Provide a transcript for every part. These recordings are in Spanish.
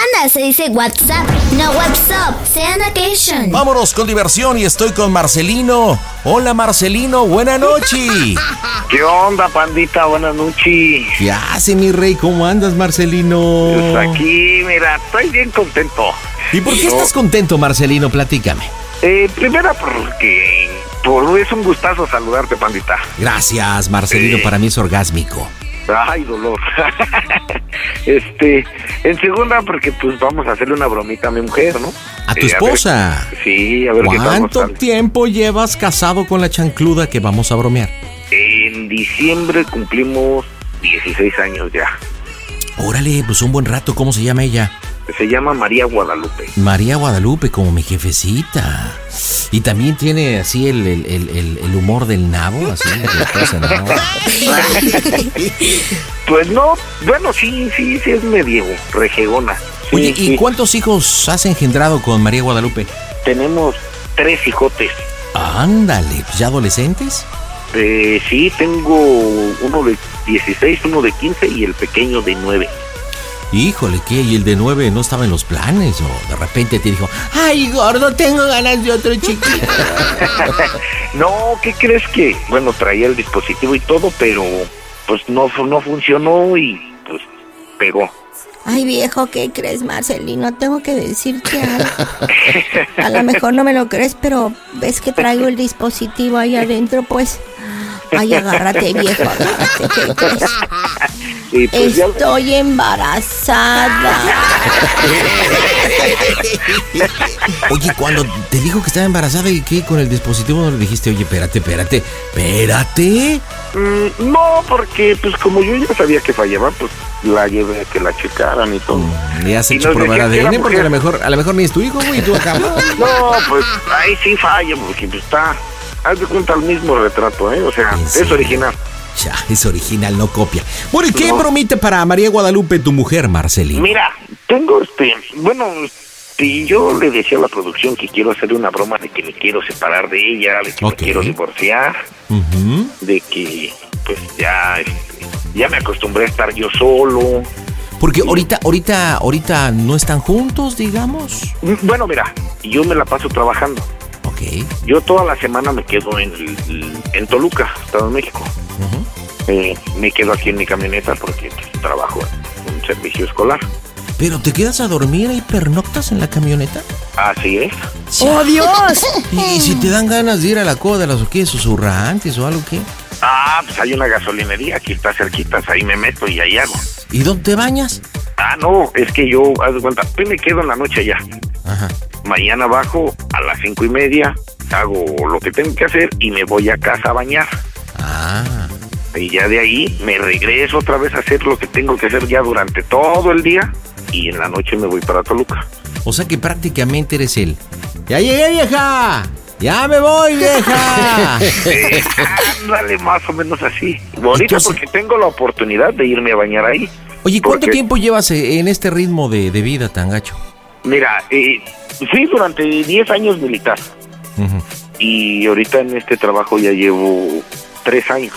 Panda se dice WhatsApp, no WhatsApp. Sean occasion. Vámonos con diversión y estoy con Marcelino. Hola Marcelino, buena noche. ¿Qué onda, pandita? Buenas noches. ¿Qué hace mi rey? ¿Cómo andas Marcelino? Pues aquí, mira, estoy bien contento. ¿Y por qué Yo- estás contento Marcelino? Platícame. Eh, primera porque por, es un gustazo saludarte, pandita. Gracias Marcelino, para mí es orgásmico. Ay, dolor. este, en segunda porque pues vamos a hacerle una bromita a mi mujer, ¿no? ¿A tu Eh, ver- esposa? sí, a ver qué ¿Cuánto sale. tiempo llevas casado con la chancluda que vamos a bromear? En diciembre cumplimos 16 años ya. Órale, pues un buen rato, ¿cómo se llama ella? Se llama María Guadalupe. María Guadalupe, como mi jefecita. Y también tiene así el, el- el- humor del nabo, así. Pues no, bueno, sí, sí, sí es medio rejegona. Sí, Oye, ¿y sí. cuántos hijos has engendrado con María Guadalupe? Tenemos tres hijotes. Ándale, ya adolescentes. Eh, sí, tengo uno de 16, uno de 15 y el pequeño de 9. Híjole, ¿qué? ¿Y el de nueve no estaba en los planes? ¿O de repente te dijo, ay, gordo, tengo ganas de otro chiquito? No, ¿qué crees que? Bueno, traía el dispositivo y todo, pero pues no, no funcionó y pues pegó. Ay, viejo, ¿qué crees, Marcelino? Tengo que decirte algo. A lo mejor no me lo crees, pero ves que traigo el dispositivo ahí adentro, pues. Ay, agárrate, viejo, agárrate, ¿qué crees? Y pues ya- Estoy embarazada. Oye, cuando te dijo que estaba embarazada y que con el dispositivo le dijiste, oye, espérate, espérate, espérate. Mm, no, porque pues como yo ya sabía que fallaba, pues la llevé a que la checaran y todo. Le has hecho que era ADN porque a lo mejor, a lo mejor ni es tu hijo, güey, y tú acá. No, pues ahí sí falla, porque pues, está, haz de cuenta el mismo retrato, ¿eh? O sea, ¿En es original. Ya, es original, no copia. Bueno, ¿y qué No. promete para María Guadalupe tu mujer, Marcelino? Mira, tengo este, bueno, y yo le decía a la producción que quiero hacerle una broma de que me quiero separar de ella, de que me quiero divorciar, de que pues ya, este, ya me acostumbré a estar yo solo. Porque ahorita, ahorita, ahorita no están juntos, digamos. Mm, Bueno, mira, yo me la paso trabajando. Ok. Yo toda la semana me quedo en, en Toluca, Estado de México. Eh, me quedo aquí en mi camioneta porque pues, trabajo en un servicio escolar. Pero te quedas a dormir y pernoctas en la camioneta. Así es. ¡Oh, Dios! Y si te dan ganas de ir a la coda de las o qué, susurrantes o algo qué. Ah, pues hay una gasolinería, aquí está cerquitas, ahí me meto y ahí hago. ¿Y dónde te bañas? Ah, no, es que yo, haz de cuenta, yo me quedo en la noche allá. Ajá. Mañana bajo a las cinco y media, hago lo que tengo que hacer y me voy a casa a bañar. Ah. Y ya de ahí me regreso otra vez a hacer lo que tengo que hacer ya durante todo el día y en la noche me voy para Toluca. O sea que prácticamente eres él. ¡Ya llegué, vieja! ¡Ya me voy, vieja! Eh, ándale, más o menos así. Bonito Entonces- porque tengo la oportunidad de irme a bañar ahí. Oye, ¿cuánto Porque- tiempo llevas eh, en este ritmo de, de vida tan gacho? Mira, eh, fui durante 10 años militar y ahorita en este trabajo ya llevo 3 años.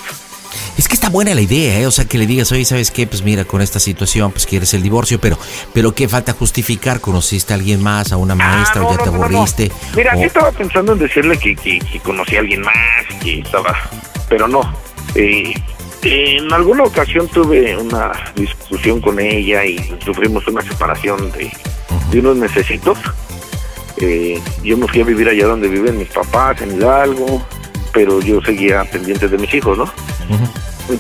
Es que está buena la idea, ¿eh? O sea, que le digas, oye, ¿sabes qué? Pues mira, con esta situación, pues quieres el divorcio, pero, pero ¿qué falta justificar? ¿Conociste a alguien más, a una maestra, Ah, o no, ya te no, aburriste? Mira, o- sí estaba pensando en decirle que, que, que conocí a alguien más, que estaba, pero no. Eh, en alguna ocasión tuve una discusión con ella y sufrimos una separación de, de unos necesitos. Eh, yo me fui a vivir allá donde viven mis papás, en Hidalgo, pero yo seguía pendiente de mis hijos, ¿no?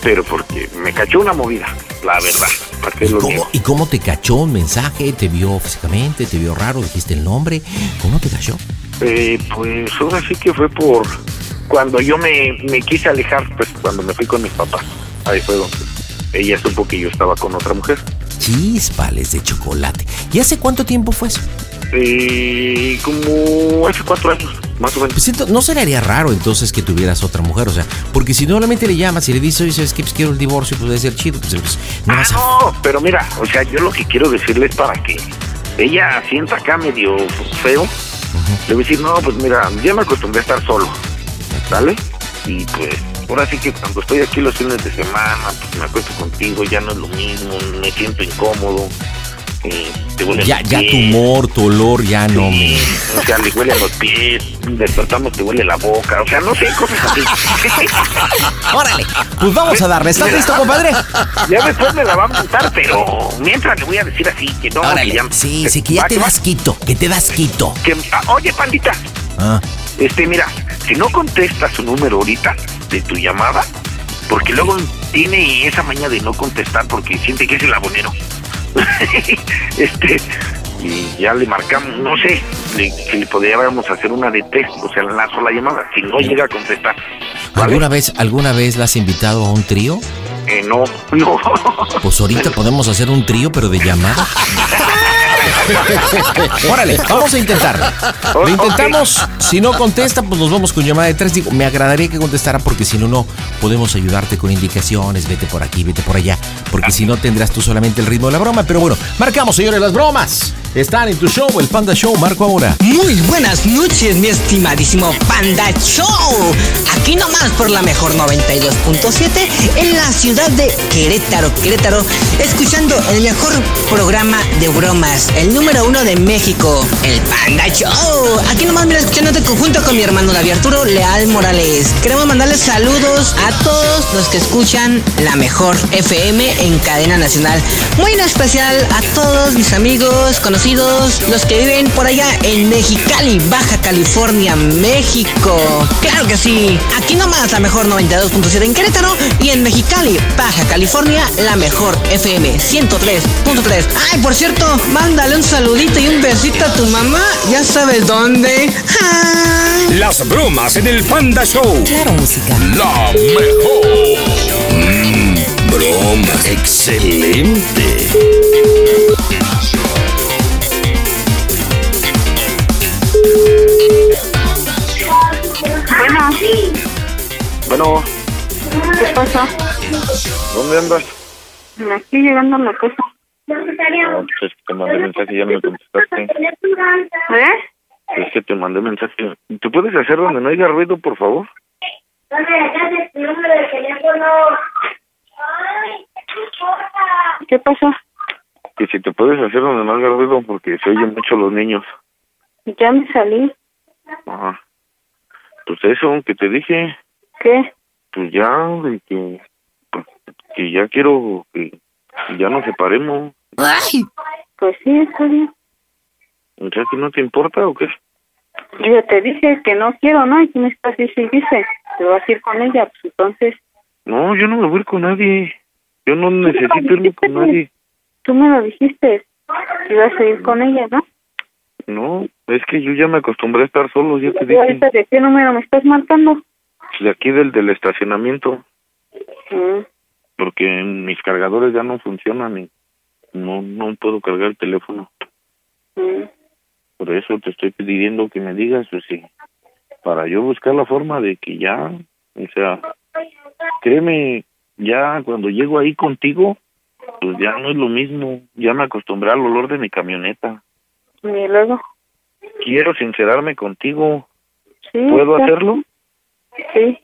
Pero porque me cachó una movida, la verdad. ¿Para qué ¿Y lo cómo? ¿Y cómo te cachó un mensaje? ¿Te vio físicamente? ¿Te vio raro? ¿Dijiste el nombre? ¿Cómo te cachó? Eh, pues ahora sí que fue por cuando yo me, me quise alejar, pues cuando me fui con mis papás. Ahí fue donde ella supo que yo estaba con otra mujer. Chispales de chocolate. ¿Y hace cuánto tiempo fue eso? Eh, como hace cuatro años, más o menos. Pues ento- no se le haría raro entonces que tuvieras otra mujer, o sea, porque si normalmente le llamas y le dices, oye, ¿sabes qué? Pues quiero el divorcio, pues debe ser chido, pues, pues, no Ah, no, pero mira, o sea, yo lo que quiero decirle es para que ella sienta acá medio feo. Le voy a decir, no, pues mira, ya me acostumbré a estar solo, ¿sale? Y pues, ahora sí que cuando estoy aquí los fines de semana, pues me acuesto contigo, ya no es lo mismo, me siento incómodo. Te huelen Ya, ya tu humor, tu olor, ya no me... O sea, le huelen los pies, despertamos, te huele la boca, o sea, no sé, cosas así. ¡Órale! Pues vamos a darle. ¿Estás listo, compadre? ya después me la va a montar, pero mientras le voy a decir así, que no, Órale. ya... Sí, sí, que ya te das quito, que te das quito. que- ah, oye, pandita, Ah, este, mira, si no contestas su número ahorita de tu llamada, porque luego tiene esa maña de no contestar porque siente que es el abonero. este, y ya le marcamos, no sé, le, que le podríamos hacer una de test, o sea, la llamada, si no llega a contestar. ¿vale? ¿Alguna vez, alguna vez la has invitado a un trío? Eh, no, no. Pues ahorita podemos hacer un trío, pero de llamada. Órale, vamos a intentarlo. Lo intentamos. Si no contesta, pues nos vamos con llamada de tres. Digo, me agradaría que contestara porque si no, no podemos ayudarte con indicaciones. Vete por aquí, vete por allá. Porque si no, tendrás tú solamente el ritmo de la broma. Pero bueno, marcamos, señores, las bromas. Están en tu show, el Panda Show. Marco ahora. Muy buenas noches, mi estimadísimo Panda Show. Aquí nomás por la mejor 92.7 en la ciudad de Querétaro, Querétaro, escuchando el mejor programa de bromas, el número uno de México, el Panda Show. Aquí nomás, mira, escuchándote conjunto con mi hermano David Arturo Leal Morales. Queremos mandarles saludos a todos los que escuchan la mejor FM en cadena nacional. Muy en especial a todos mis amigos, conocidos, los que viven por allá en Mexicali, Baja California, México. Claro que sí, aquí nomás la mejor 92.7 en Querétaro y en Mexicali, Baja California, la mejor FM 103.3. Ay, por cierto, mándale un saludito y un besito a tu mamá, ya sabes dónde. Las bromas en el Panda Show. Claro, música. La mejor. Mm, bromas. Excelente. Bueno, Bueno, ¿qué pasa? ¿dónde andas? Aquí llegando a la casa. No, pues es que te mandé mensaje y ya no me contestaste. ¿Eh? Es que te mandé mensaje. ¿Tú puedes hacer donde no haya ruido, por favor? ¿Qué pasa? Que si te puedes hacer donde no haya ruido porque se oyen mucho los niños. Ya me salí. Ajá. Pues eso, que te dije, ¿Qué? pues ya, de que, pues, que ya quiero que ya nos separemos. Pues sí, está bien. O sea, que no te importa o qué? Yo ya te dije que no quiero, ¿no? Y tú me estás diciendo, dice, te vas a ir con ella, pues entonces, No, yo no me voy a ir con nadie. Yo no necesito irme con nadie. tú me lo dijiste, que ibas a ir con ella, ¿no? No, es que yo ya me acostumbré a estar solo, ya te ¿Y dije. ahorita de qué número me estás marcando? De aquí del, del estacionamiento, Mm, porque mis cargadores ya no funcionan y no, no puedo cargar el teléfono. mm. Por eso te estoy pidiendo que me digas, pues sí, para yo buscar la forma de que ya, o sea, créeme, ya cuando llego ahí contigo, pues ya no es lo mismo, ya me acostumbré al olor de mi camioneta. Y luego, Quiero sincerarme contigo, sí. ¿puedo hacerlo? Sí.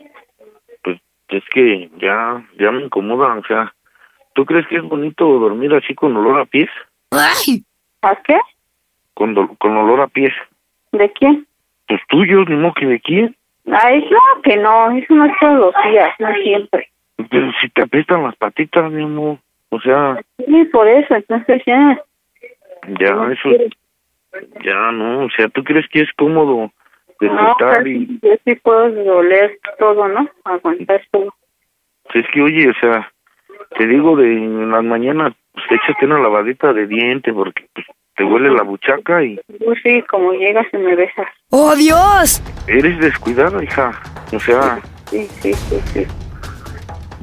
Es que ya, ya me incomoda, o sea, ¿tú crees que es bonito dormir así con olor a pies? ¿A qué? Con, do- con olor a pies. ¿De quién? Pues tuyos, ni modo que de quién. Ay, no, que no, eso no es todos los días, no siempre. Pero si te apestan las patitas, mi amor, o sea, Sí, por eso, entonces ya. ya no eso, quiero. ya no, o sea, ¿tú crees que es cómodo No, despertar pues, y yo sí puedo doler todo, ¿no? Aguantar todo. es que oye, o sea, te digo de en las mañanas, pues échate una lavadita de diente porque pues, te huele la buchaca y Tú sí, como llegas y me besas. ¡Oh, Dios! eres descuidada, hija, o sea, Sí, sí, sí, sí.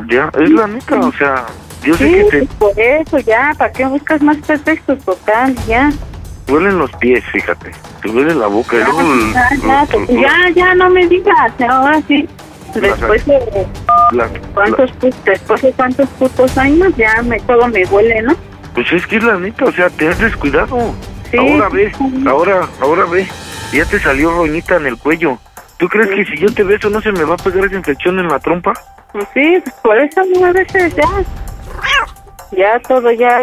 ya, es la neta, o sea, yo sé Sí, que te pues, por eso ya, ¿para qué buscas más pretextos? Total, ya. Duelen los pies, fíjate, te duele la boca, luego el- Ya, ya, no me digas, ahora sí. Después de la- cuántos, pu- después de cuántos putos años, ya me, todo me huele, ¿no? Pues es que es la neta, o sea, te has descuidado. Sí. Ahora ve, ahora, ahora ve, ya te salió roñita en el cuello. ¿Tú crees que si yo te beso no se me va a pegar esa infección en la trompa? Pues sí, pues por eso a veces ya. Ya todo ya.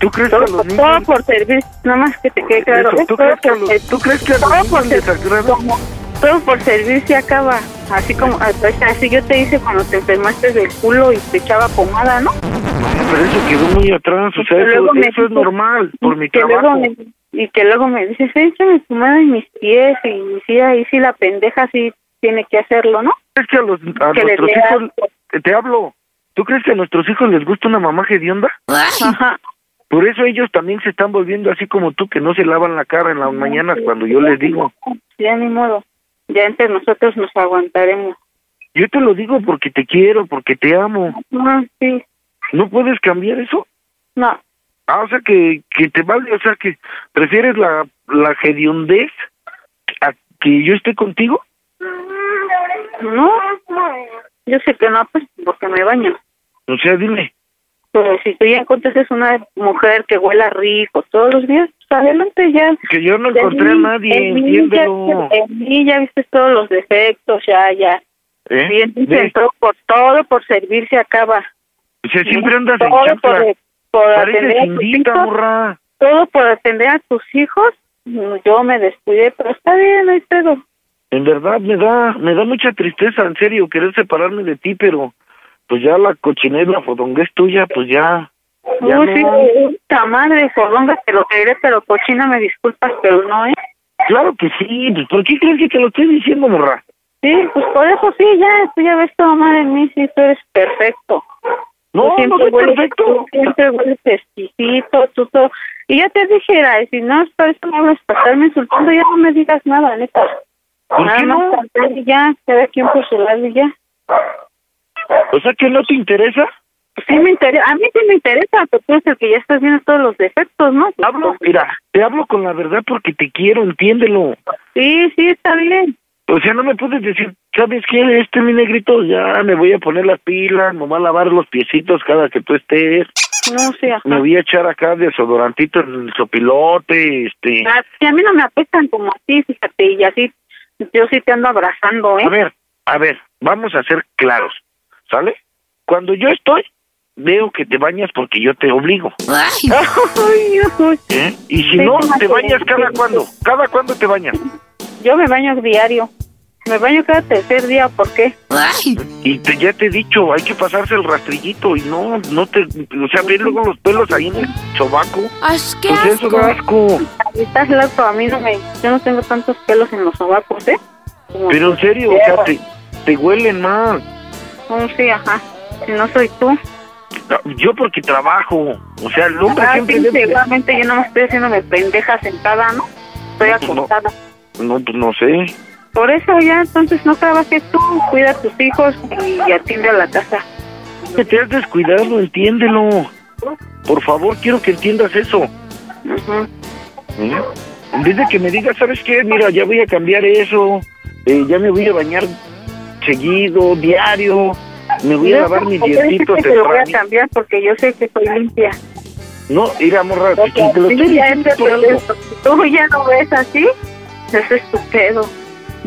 ¿Tú crees todo, que los por- todo niños... por servir, nada más que te quede claro. Eso. ¿tú, Todo crees por los, ¿Tú crees que a todo los por niños les ser- agrada? como- todo por servir se acaba. Así como, así yo te hice cuando te enfermaste del culo y te echaba pomada, ¿no? Pero eso quedó muy atrás, o sea, Que eso, eso es normal, por mi trabajo. me- y que luego me dices, échame pomada en mis pies y sí, ahí sí la pendeja sí tiene que hacerlo, ¿no? ¿Crees que a, los, a Que nuestros hijos... Te hablo. ¿Tú crees que a nuestros hijos les gusta una mamá hedionda? Ajá. Por eso ellos también se están volviendo así como tú, que no se lavan la cara en las mañanas cuando yo les digo. Ya ni modo. Ya entre nosotros nos aguantaremos. Yo te lo digo porque te quiero, porque te amo. No, sí. ¿No puedes cambiar eso? No. Ah, o sea que, que te vale, o sea que prefieres la, la hediondez a que yo esté contigo. No. Yo sé que no, pues porque me baño. O sea, dime, Pero si tú ya encuentras una mujer que huela rico todos los días, pues adelante ya. que yo no encontré a mí- nadie, en mí ya- entiéndelo. En mí ya viste todos los defectos, ya, ya. ¿Eh? Dicen, todo por todo por servir se acaba. O sea, siempre andas en todo chancla. por, por atender a tus hijos, morra. todo por atender a tus hijos. Yo me descuidé, pero está bien, no hay pedo. En verdad me da, me da mucha tristeza, en serio, querer separarme de ti, pero pues ya la cochinera, la fodonguez tuya, pues ya, ya Uy, no. sí, puta madre, fodonga, te lo creeré, pero cochina me disculpas, pero no, ¿eh? Claro que sí, pues ¿por qué crees que te lo estoy diciendo, morra? Sí, pues por eso sí, ya, tú ya ves todo mal en mí, sí, tú eres perfecto. No, no siempre soy hueles- perfecto. tú siempre hueles exquisito, tú todo. Y ya te dije, era, y si no es para eso me hablas para estarme insultando, ya no me digas nada, neta. ¿Por Nada qué no? ya, cada quien por su lado y ya. O sea, que no te interesa. Sí me interesa, a mí sí me interesa, pero tú eres el que ya estás viendo todos los defectos, ¿no? Hablo, mira, te hablo con la verdad porque te quiero, entiéndelo. Sí, sí, está bien. O sea, no me puedes decir, ¿sabes qué? Este mi negrito, ya me voy a poner las pilas, me voy a lavar los piecitos cada que tú estés. No, sí, ajá. Me voy a echar acá desodorantito en el sopilote, este... Ah, sí, a mí no me apestan como a ti, fíjate, y así yo sí te ando abrazando, ¿eh? A ver, a ver, vamos a ser claros, ¿sale? Cuando yo estoy, veo que te bañas porque yo te obligo, Ay, ay, ¿eh? Y si no, te bañas cada cuándo, cada cuándo te bañas. Yo me baño diario. Me baño cada tercer día, ¿por qué? Y te, ya te he dicho, hay que pasarse el rastrillito y no, no te, o sea, ve luego los pelos ahí en el sobaco. ¡Qué Pues eso da asco. Estás loco, a mí no me... Yo no tengo tantos pelos en los sobacos, ¿eh? Como- Pero en serio, o sea, te, te huelen mal. Oh, sí, ajá. No soy tú. Yo porque trabajo, o sea, el hombre Ah, siempre sí, seguramente yo no me estoy haciéndome pendeja sentada, ¿no? estoy acostada. No, pues no sé. Por eso ya entonces no trabajes tú, cuida a tus hijos y atiende a la casa. Que te has descuidado, entiéndelo. Por favor, quiero que entiendas eso. Ujú. ¿Eh? En vez de que me digas, ¿sabes qué? Mira, ya voy a cambiar eso. eh, ya me voy a bañar seguido, diario. Me voy a lavar mis dije dientitos que te lo voy a temprano. cambiar porque yo sé que soy limpia. No, mira, morra, te lo estoy ya diciendo por. Si tú ya lo ves así, eso es tu pedo.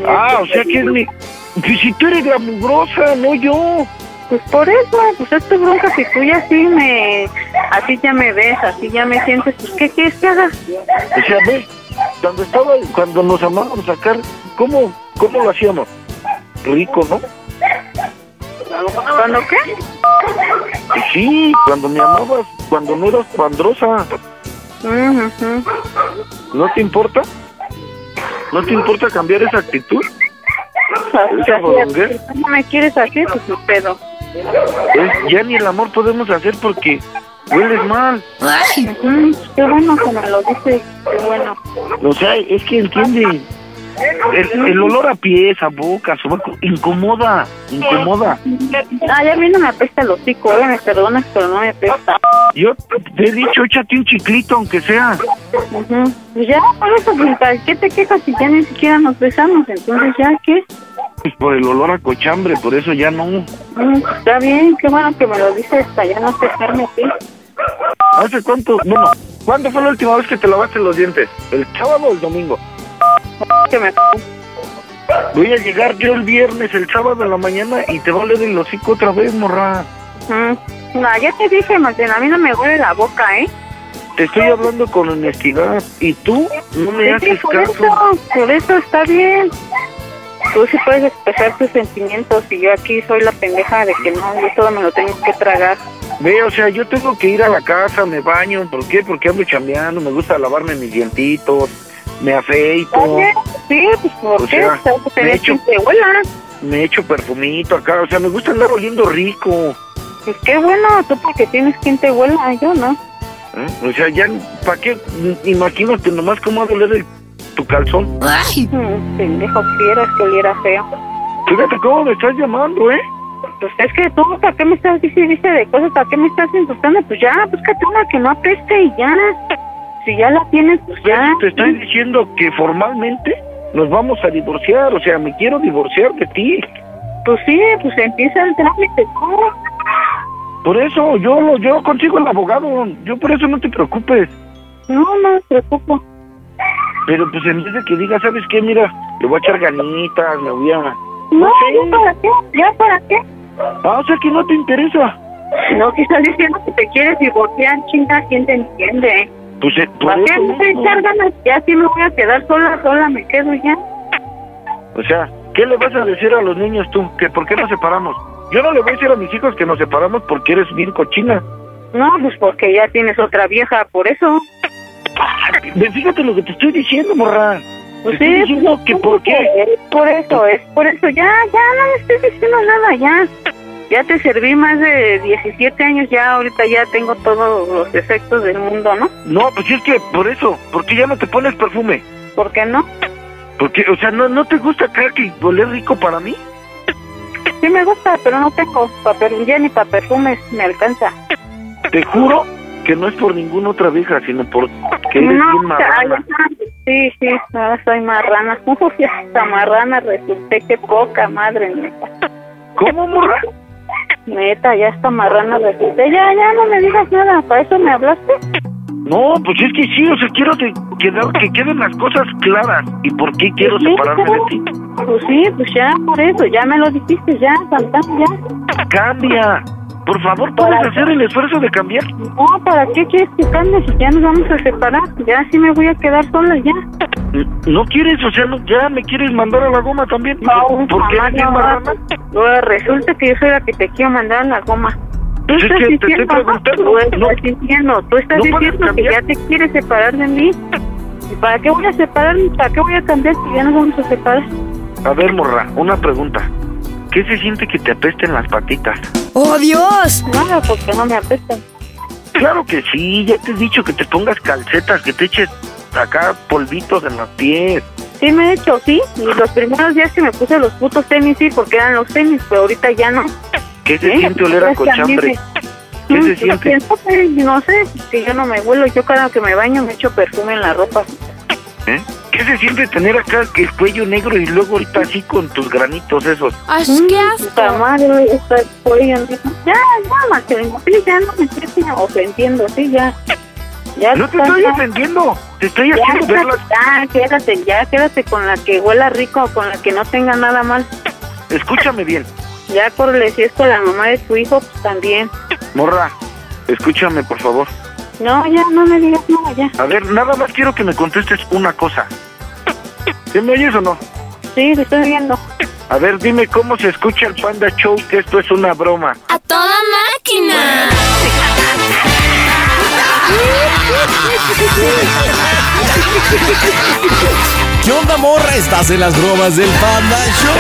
Ah, o sea que es mi... Pues si tú eres la mugrosa, no yo. Pues por eso, pues es tu bronca. Si tú ya así me, así ya me ves, así ya me sientes, pues ¿qué quieres que haga? O sea, ve, cuando estaba, cuando nos amábamos sacar, ¿cómo, cómo lo hacíamos? Rico, ¿no? ¿Cuándo qué? Sí, cuando me amabas, cuando no eras pandrosa. ¿No te importa? ¿No te importa cambiar esa actitud? O sea, fodonguera. si tú no me quieres así, pues tu pedo. Pues ya ni el amor podemos hacer porque hueles mal. Ujú, Qué bueno que me lo dices, qué bueno. O sea, es que entiende. El, el olor a pies, a boca, a sobaco, incomoda, incomoda. Ya a mí no me apesta el hocico, eh, me perdonas, pero no me apesta. Yo te he dicho, échate un chiclito, aunque sea. Ujú. Pues ya, por eso, pues, ¿para qué te quejas si ya ni siquiera nos besamos? Entonces, ¿ya qué? Pues por el olor a cochambre, por eso ya no. Mm, está bien, qué bueno que me lo dices para ya no quejarme a ti. ¿Hace cuánto? Bueno, ¿cuándo fue la última vez que te lavaste los dientes? ¿El sábado o el domingo? Que me... Voy a llegar yo el viernes, el sábado en la mañana y te va a oler el hocico otra vez, morra. Mm. No, ya te dije, Martín, a mí no me huele la boca, ¿eh? Te estoy hablando con honestidad y tú no me que haces por caso. eso, por eso está bien. Tú sí puedes expresar tus sentimientos y yo aquí soy la pendeja de que no, yo todo me lo tengo que tragar. Ve, o sea, yo tengo que ir a la casa, me baño. ¿Por qué? Porque ando chambeando, me gusta lavarme mis dientitos, me afeito, Oye, sí, pues ¿por O qué? sea, O sea, de eres hecho- me echo perfumito acá. O sea, me gusta andar oliendo rico. Pues qué bueno, tú porque tienes quien te huela, yo no. ¿eh? O sea, ya, ¿para qué? Imagínate nomás cómo va a doler el- tu calzón. Mm, pendejo, quieras que oliera feo. Fíjate cómo me estás llamando, ¿eh? Pues es que tú, ¿para qué me estás diciendo de cosas? ¿Para qué me estás insultando? Pues ya, búscate una que no apeste y ya. Si ya la tienes, pues ya. Te estoy diciendo que formalmente nos vamos a divorciar. O sea, me quiero divorciar de ti. Pues sí, pues empieza el trámite, ¿cómo? Por eso, yo lo yo consigo el abogado. Yo por eso no te preocupes. No, no me preocupo. Pero pues en vez de que digas, ¿sabes qué? Mira, le voy a echar ganitas, me voy a... No, sé. ¿ya para qué? ¿Ya para qué? Ah, o sea que no te interesa. No, que estás diciendo que te quieres divorciar, chinga, ¿quién te entiende? Pues eh, por ¿Para qué echar ganas? Ya sí me voy a quedar sola, sola, me quedo ya. O sea, ¿qué le vas a decir a los niños tú? ¿Que por qué nos separamos? Yo no le voy a decir a mis hijos que nos separamos porque eres bien cochina. No, pues porque ya tienes otra vieja, por eso. Ve, fíjate lo que te estoy diciendo, morra. Pues te sí, estoy diciendo que por qué. Es por eso, es por eso. Ya, ya, no me estoy diciendo nada, ya. Ya te serví más de 17 años, ya ahorita ya tengo todos los efectos del mundo, ¿no? No, pues es que por eso, ¿por qué ya no te pones perfume? ¿Por qué no? Porque, o sea, ¿no, no te gusta acá que oler rico para mí? Sí me gusta, pero no tengo papel, ya ni para perfumes me alcanza. Te juro que no es por ninguna otra vieja, sino por que eres no, bien marrana. ay, sí, sí, ahora soy marrana. Uf, esta marrana resulté que poca madre, neta. ¿Cómo, morra? Neta, ya esta marrana resulté. Ya, ya, no me digas nada, ¿para eso me hablaste? No, pues es que sí, o sea, quiero que, queden las cosas claras. ¿Y por qué quiero Sí, separarme de ti? Pues sí, pues ya, por eso, ya me lo dijiste, ya, tantán, ya. Cambia. Por favor, ¿puedes Para- hacer el esfuerzo de cambiar? No, ¿para qué quieres que cambie si ya nos vamos a separar? Ya sí me voy a quedar sola, ya. ¿No quieres? O sea, no, ya me quieres mandar a la goma también. No, ¿Por qué no, marrana? no, resulta que yo soy la que te quiero mandar a la goma. Tú Pues es estás que te estoy diciendo, preguntando, tú estás no- diciendo, tú estás no diciendo que ya te quieres separar de mí. ¿Y para qué voy a separarme? ¿Para qué voy a cambiar si ya nos vamos a separar? A ver, morra, una pregunta. ¿Qué se siente que te apesten las patitas? ¡Oh, Dios! Nada, porque no me apestan. Claro que sí, ya te he dicho que te pongas calcetas, que te eches acá polvitos en los pies. Sí me he hecho, sí. Y los primeros días que me puse los putos tenis, sí, porque eran los tenis, pero ahorita ya no. ¿Qué se ¿Eh? siente oler a cochambre? ¿Qué se lo siente? pienso, pues, no sé, que yo no me huelo. Yo cada que me baño me echo perfume en la ropa. ¿Eh? ¿Qué se siente tener acá el cuello negro y luego ahorita así con tus granitos esos? ¡Ay, qué asco! Puta madre, está el cuello negro. Ya, ya, Marcelino, sí, ya no me estés ofendiendo, sí, ya. ya No te está, estoy ya. ofendiendo, te estoy Ya, haciendo ver las... ya, quédate, ya, quédate con la que huela rico, con la que no tenga nada mal. Escúchame bien, Ya, corre, si es con la mamá de su hijo, pues también. morra, escúchame por favor. No, ya, no me digas nada, ya. A ver, nada más quiero que me contestes una cosa. ¿Sí me oyes o no? Sí, te estoy viendo. A ver, dime cómo se escucha el Panda Show, que esto es una broma. ¡A toda máquina! ¿Qué onda, morra? Estás en las bromas del Panda Show.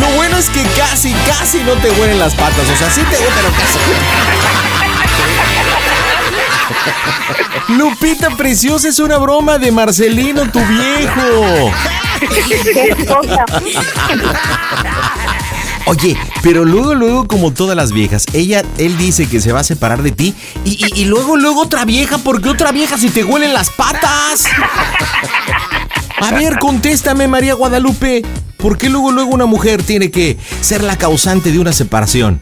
Lo bueno es que casi, casi no te huelen las patas. O sea, sí te pero casi. Lupita Preciosa es una broma de Marcelino, tu viejo. Oye, pero luego, luego, como todas las viejas, ella, él dice que se va a separar de ti y, y- y luego, luego otra vieja, porque otra vieja si te huelen las patas. A ver, contéstame, María Guadalupe, ¿por qué luego, luego una mujer tiene que ser la causante de una separación?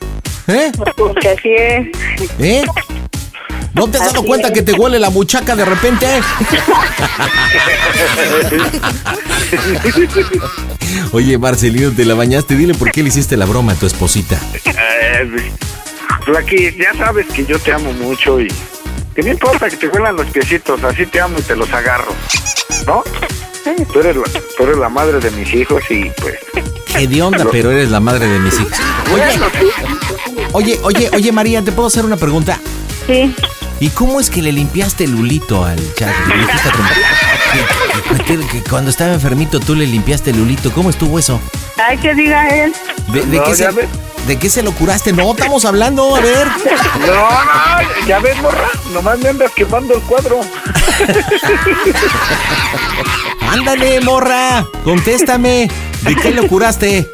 ¿Eh? Porque así es. ¿Eh? ¿No te has dado Así cuenta es. que te huele la muchaca de repente? Oye, Marcelino, te la bañaste. Dile por qué le hiciste la broma a tu esposita. Eh, Flaky, ya sabes que yo te amo mucho y que no importa que te huelan los piecitos, así te amo y te los agarro, ¿no? Tú eres, la, tú eres la madre de mis hijos y pues... Qué de onda, pero eres la madre de mis hijos. Oye, oye, oye, oye, María, ¿te puedo hacer una pregunta? Sí. ¿Y cómo es que le limpiaste el hulito al que- que- que cuando estaba enfermito tú le limpiaste el hulito. ¿Cómo estuvo eso? Ay, que diga él. ¿De, de No, qué, se, ves. ¿De qué se lo curaste? No, estamos hablando, a ver. No, no, ya ves, morra, nomás me andas quemando el cuadro. Ándale, morra, contéstame. ¿De qué lo curaste?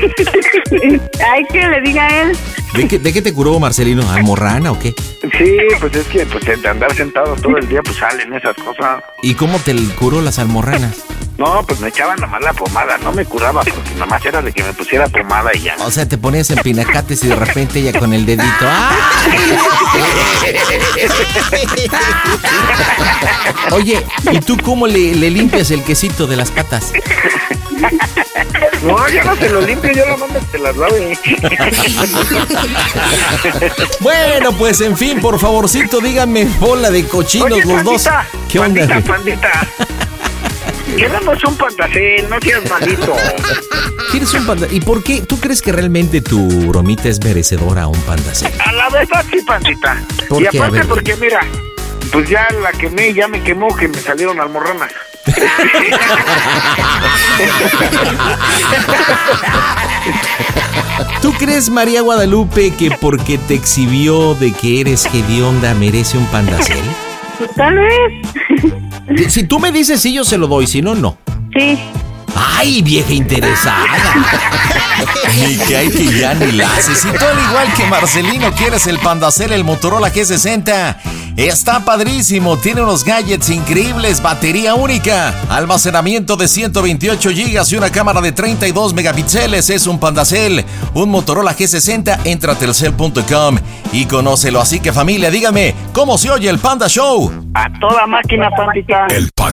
Ay, que le diga él. ¿De qué, de qué te curó, Marcelino? ¿Almorrana o qué? Sí, pues es que pues de andar sentado todo el día pues salen esas cosas. ¿Y cómo te curó las almorranas? No, pues me echaban nomás la pomada, no me curaba porque nomás era de que me pusiera pomada y ya. O sea, te ponías en pinacates y de repente ella con el dedito. ¡ah! Oye, ¿y tú cómo le, le limpias el quesito de las patas? No, yo no se lo limpio, yo lo mando que las lave. Bueno, pues en fin, por favorcito, díganme, bola de cochinos Oye, los dos. pandita, ¿Qué onda? Pandita, pandita. Queremos un pantacel, no seas malito. ¿Quieres un panda? ¿Y por qué? ¿Tú crees que realmente tu bromita es merecedora a un pandacel? A la verdad sí, pandita. ¿Por y aparte porque mira, pues ya la quemé, ya me quemó que me salieron almorranas. ¿Tú crees, María Guadalupe, que porque te exhibió de que eres hedionda merece un pandacel? Pues tal vez. Si tú me dices sí, yo se lo doy, si no, no. Sí. ¡Ay, vieja interesada! ni que hay que ya ni la haces. Si tú al igual que Marcelino quieres el Pandacel, el Motorola G60, está padrísimo. Tiene unos gadgets increíbles, batería única, almacenamiento de 128 GB y una cámara de 32 megapíxeles. Es un Pandacel, un Motorola G60. Entra a telcel.com y conócelo. Así que familia, dígame, ¿cómo se oye el Panda Show? A toda máquina, pandita.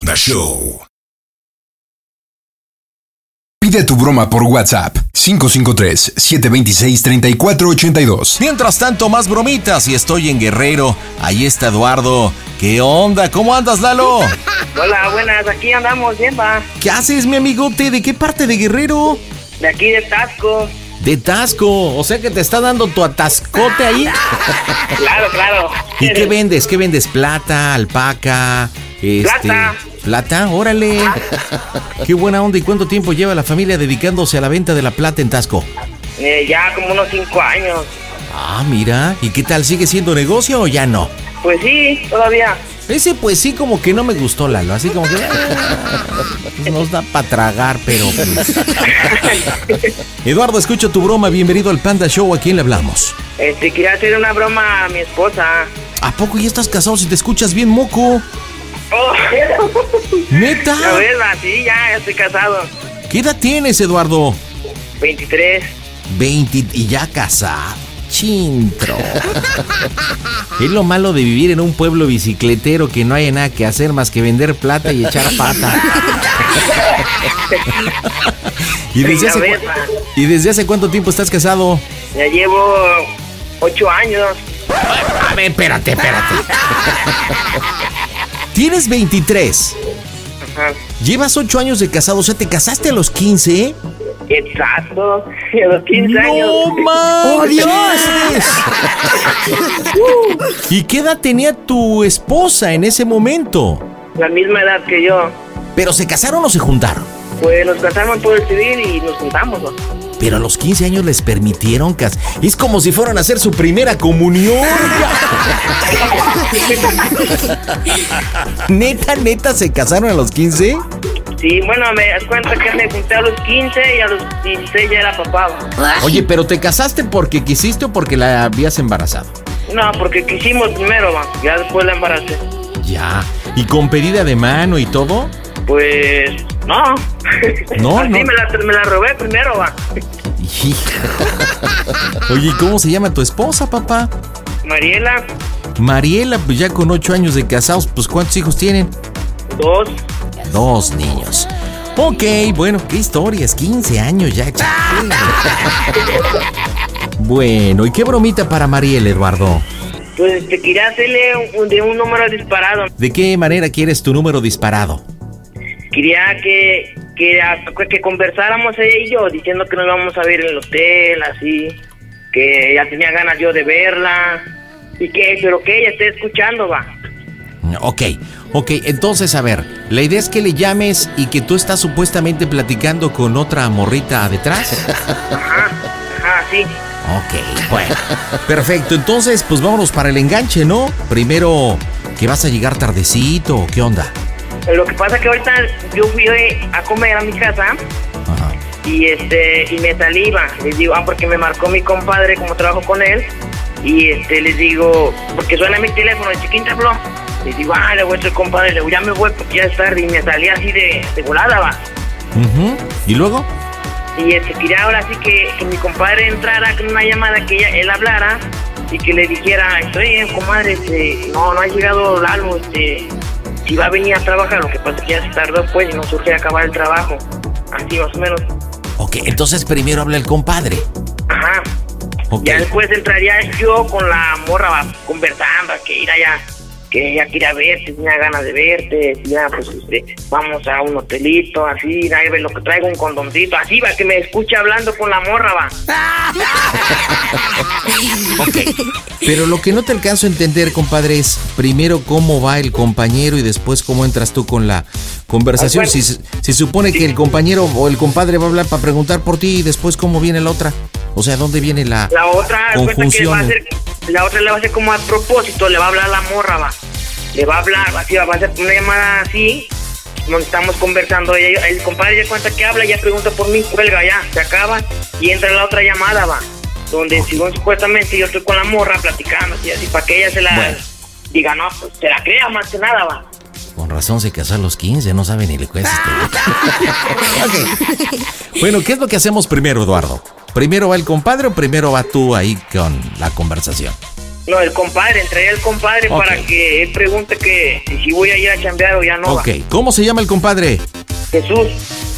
The Show. Pide tu broma por WhatsApp 553-726-3482. Mientras tanto, más bromitas y estoy en Guerrero. Ahí está Eduardo. ¿Qué onda? ¿Cómo andas, Lalo? Hola, buenas, aquí andamos bien, va. ¿Qué haces, mi amigote? ¿De qué parte de Guerrero? De aquí de Tasco. De Tasco, o sea que te está dando tu atascote ahí. claro, claro. ¿Y qué vendes? ¿Qué vendes? ¿Plata, alpaca? Este, Plata. ¿Plata? Órale. Qué buena onda. ¿Y cuánto tiempo lleva la familia dedicándose a la venta de la plata en Tasco? Eh, ya como unos cinco años. Ah, mira. ¿Y qué tal? ¿Sigue siendo negocio o ya no? Pues sí, todavía. Ese pues sí como que no me gustó, Lalo. Así como que... ah, nos da para tragar, pero... pues. Eduardo, escucho tu broma. Bienvenido al Panda Show. ¿A quién le hablamos? Este, quería hacer una broma a mi esposa. ¿A poco ya estás casado si te escuchas bien moco? Oh. ¿Neta? A ver, va, sí, ya, ya estoy casado. ¿Qué edad tienes, Eduardo? 23. 20 y ya casado. Chintro. es lo malo de vivir en un pueblo bicicletero que no hay nada que hacer más que vender plata y echar pata. ¿Y desde, hace, cu- ¿Y desde hace cuánto tiempo estás casado? Ya llevo ocho años. A ver, espérate, espérate. Tienes 23. Ajá. Llevas 8 años de casado, o sea, ¿te casaste a los 15? Exacto. A los 15 años. ¡No manches! ¿Y qué edad tenía tu esposa en ese momento? La misma edad que yo. ¿Pero se casaron o se juntaron? Pues nos casamos por el civil y nos juntamos. ¿no? Pero a los 15 años les permitieron casar. Es como si fueran a hacer su primera comunión. neta, neta, ¿se casaron a los 15? Sí, bueno, me das cuenta que me junté a los 15 y a los 16 ya era papá. Oye, pero ¿te casaste porque quisiste o porque la habías embarazado? No, porque quisimos primero. Ya después la embaracé. Ya. ¿Y con pedida de mano y todo? Pues, no. No, Así no. Me, la, me la robé primero, va. Oye, ¿y cómo se llama tu esposa, papá? Mariela, Mariela, pues ya con ocho años de casados, pues ¿cuántos hijos tienen? dos. Dos niños. Ok, bueno, qué historias, 15 años ya. bueno, ¿y qué bromita para Mariela, Eduardo? Pues te quería hacerle un, de un número disparado. ¿De qué manera quieres tu número disparado? Quería que, que, que conversáramos ella y yo, diciendo que nos íbamos a ver en el hotel, así. Que ya tenía ganas yo de verla. Y que, pero que ella esté escuchando, va. Ok, ok, entonces a ver, la idea es que le llames y que tú estás supuestamente platicando con otra morrita detrás. Ajá, ajá, sí. Ok, bueno, perfecto, entonces pues vámonos para el enganche, ¿no? Primero, que vas a llegar tardecito o qué onda? Lo que pasa que ahorita yo fui a comer a mi casa y este y me salí, va. Les digo, ah, porque me marcó mi compadre como trabajo con él y este les digo, porque suena mi teléfono, el chiquín te habló. Les digo, ah, le voy a decir compadre, le digo, ya me voy porque ya es tarde y me salí así de, de volada, va. ¿Y luego? Y este, quería ahora sí que, que mi compadre entrara con una llamada que ella, él hablara y que le dijera, estoy bien, comadre, este, no, no ha llegado Lalo, este, si va a venir a trabajar, lo que pasa es que ya se tardó pues y no surge acabar el trabajo. Así más o menos. Ok, entonces primero habla el compadre. Ajá. Ok. Ya después entraría yo con la morra conversando, que ir allá, que ella quiera verte, tenía ganas de verte, si ya pues este, vamos a un hotelito, así, ahí ve lo que traigo un condoncito, así va, que me escuche hablando con la morra va. Pero lo que no te alcanzo a entender, compadre, es primero cómo va el compañero y después cómo entras tú con la conversación. Si se supone que el compañero o el compadre va a hablar para preguntar por ti y después cómo viene la otra. O sea, ¿dónde viene la, La otra, cuenta que va a conjunción? hacer, la otra le va a hacer como a propósito, le va a hablar a la morra, va. Le va a hablar, así va, a hacer una llamada así, donde estamos conversando. ella- el compadre ya cuenta que habla, ya pregunta por mí, cuelga ya, se acaba y entra la otra llamada, va. Donde según supuestamente yo estoy con la morra platicando, así, así, para que ella se la Bueno. diga, no, pues se la crea más que nada, va. Con razón se casó a los 15, no sabe ni le cuesta. este güey. Ok. Bueno, ¿qué es lo que hacemos primero, Eduardo? ¿Primero va el compadre o primero va tú ahí con la conversación? No, el compadre, entraría el compadre para que él pregunte que si voy a ir a chambear o ya no, va. Ok, ¿cómo se llama el compadre? Jesús.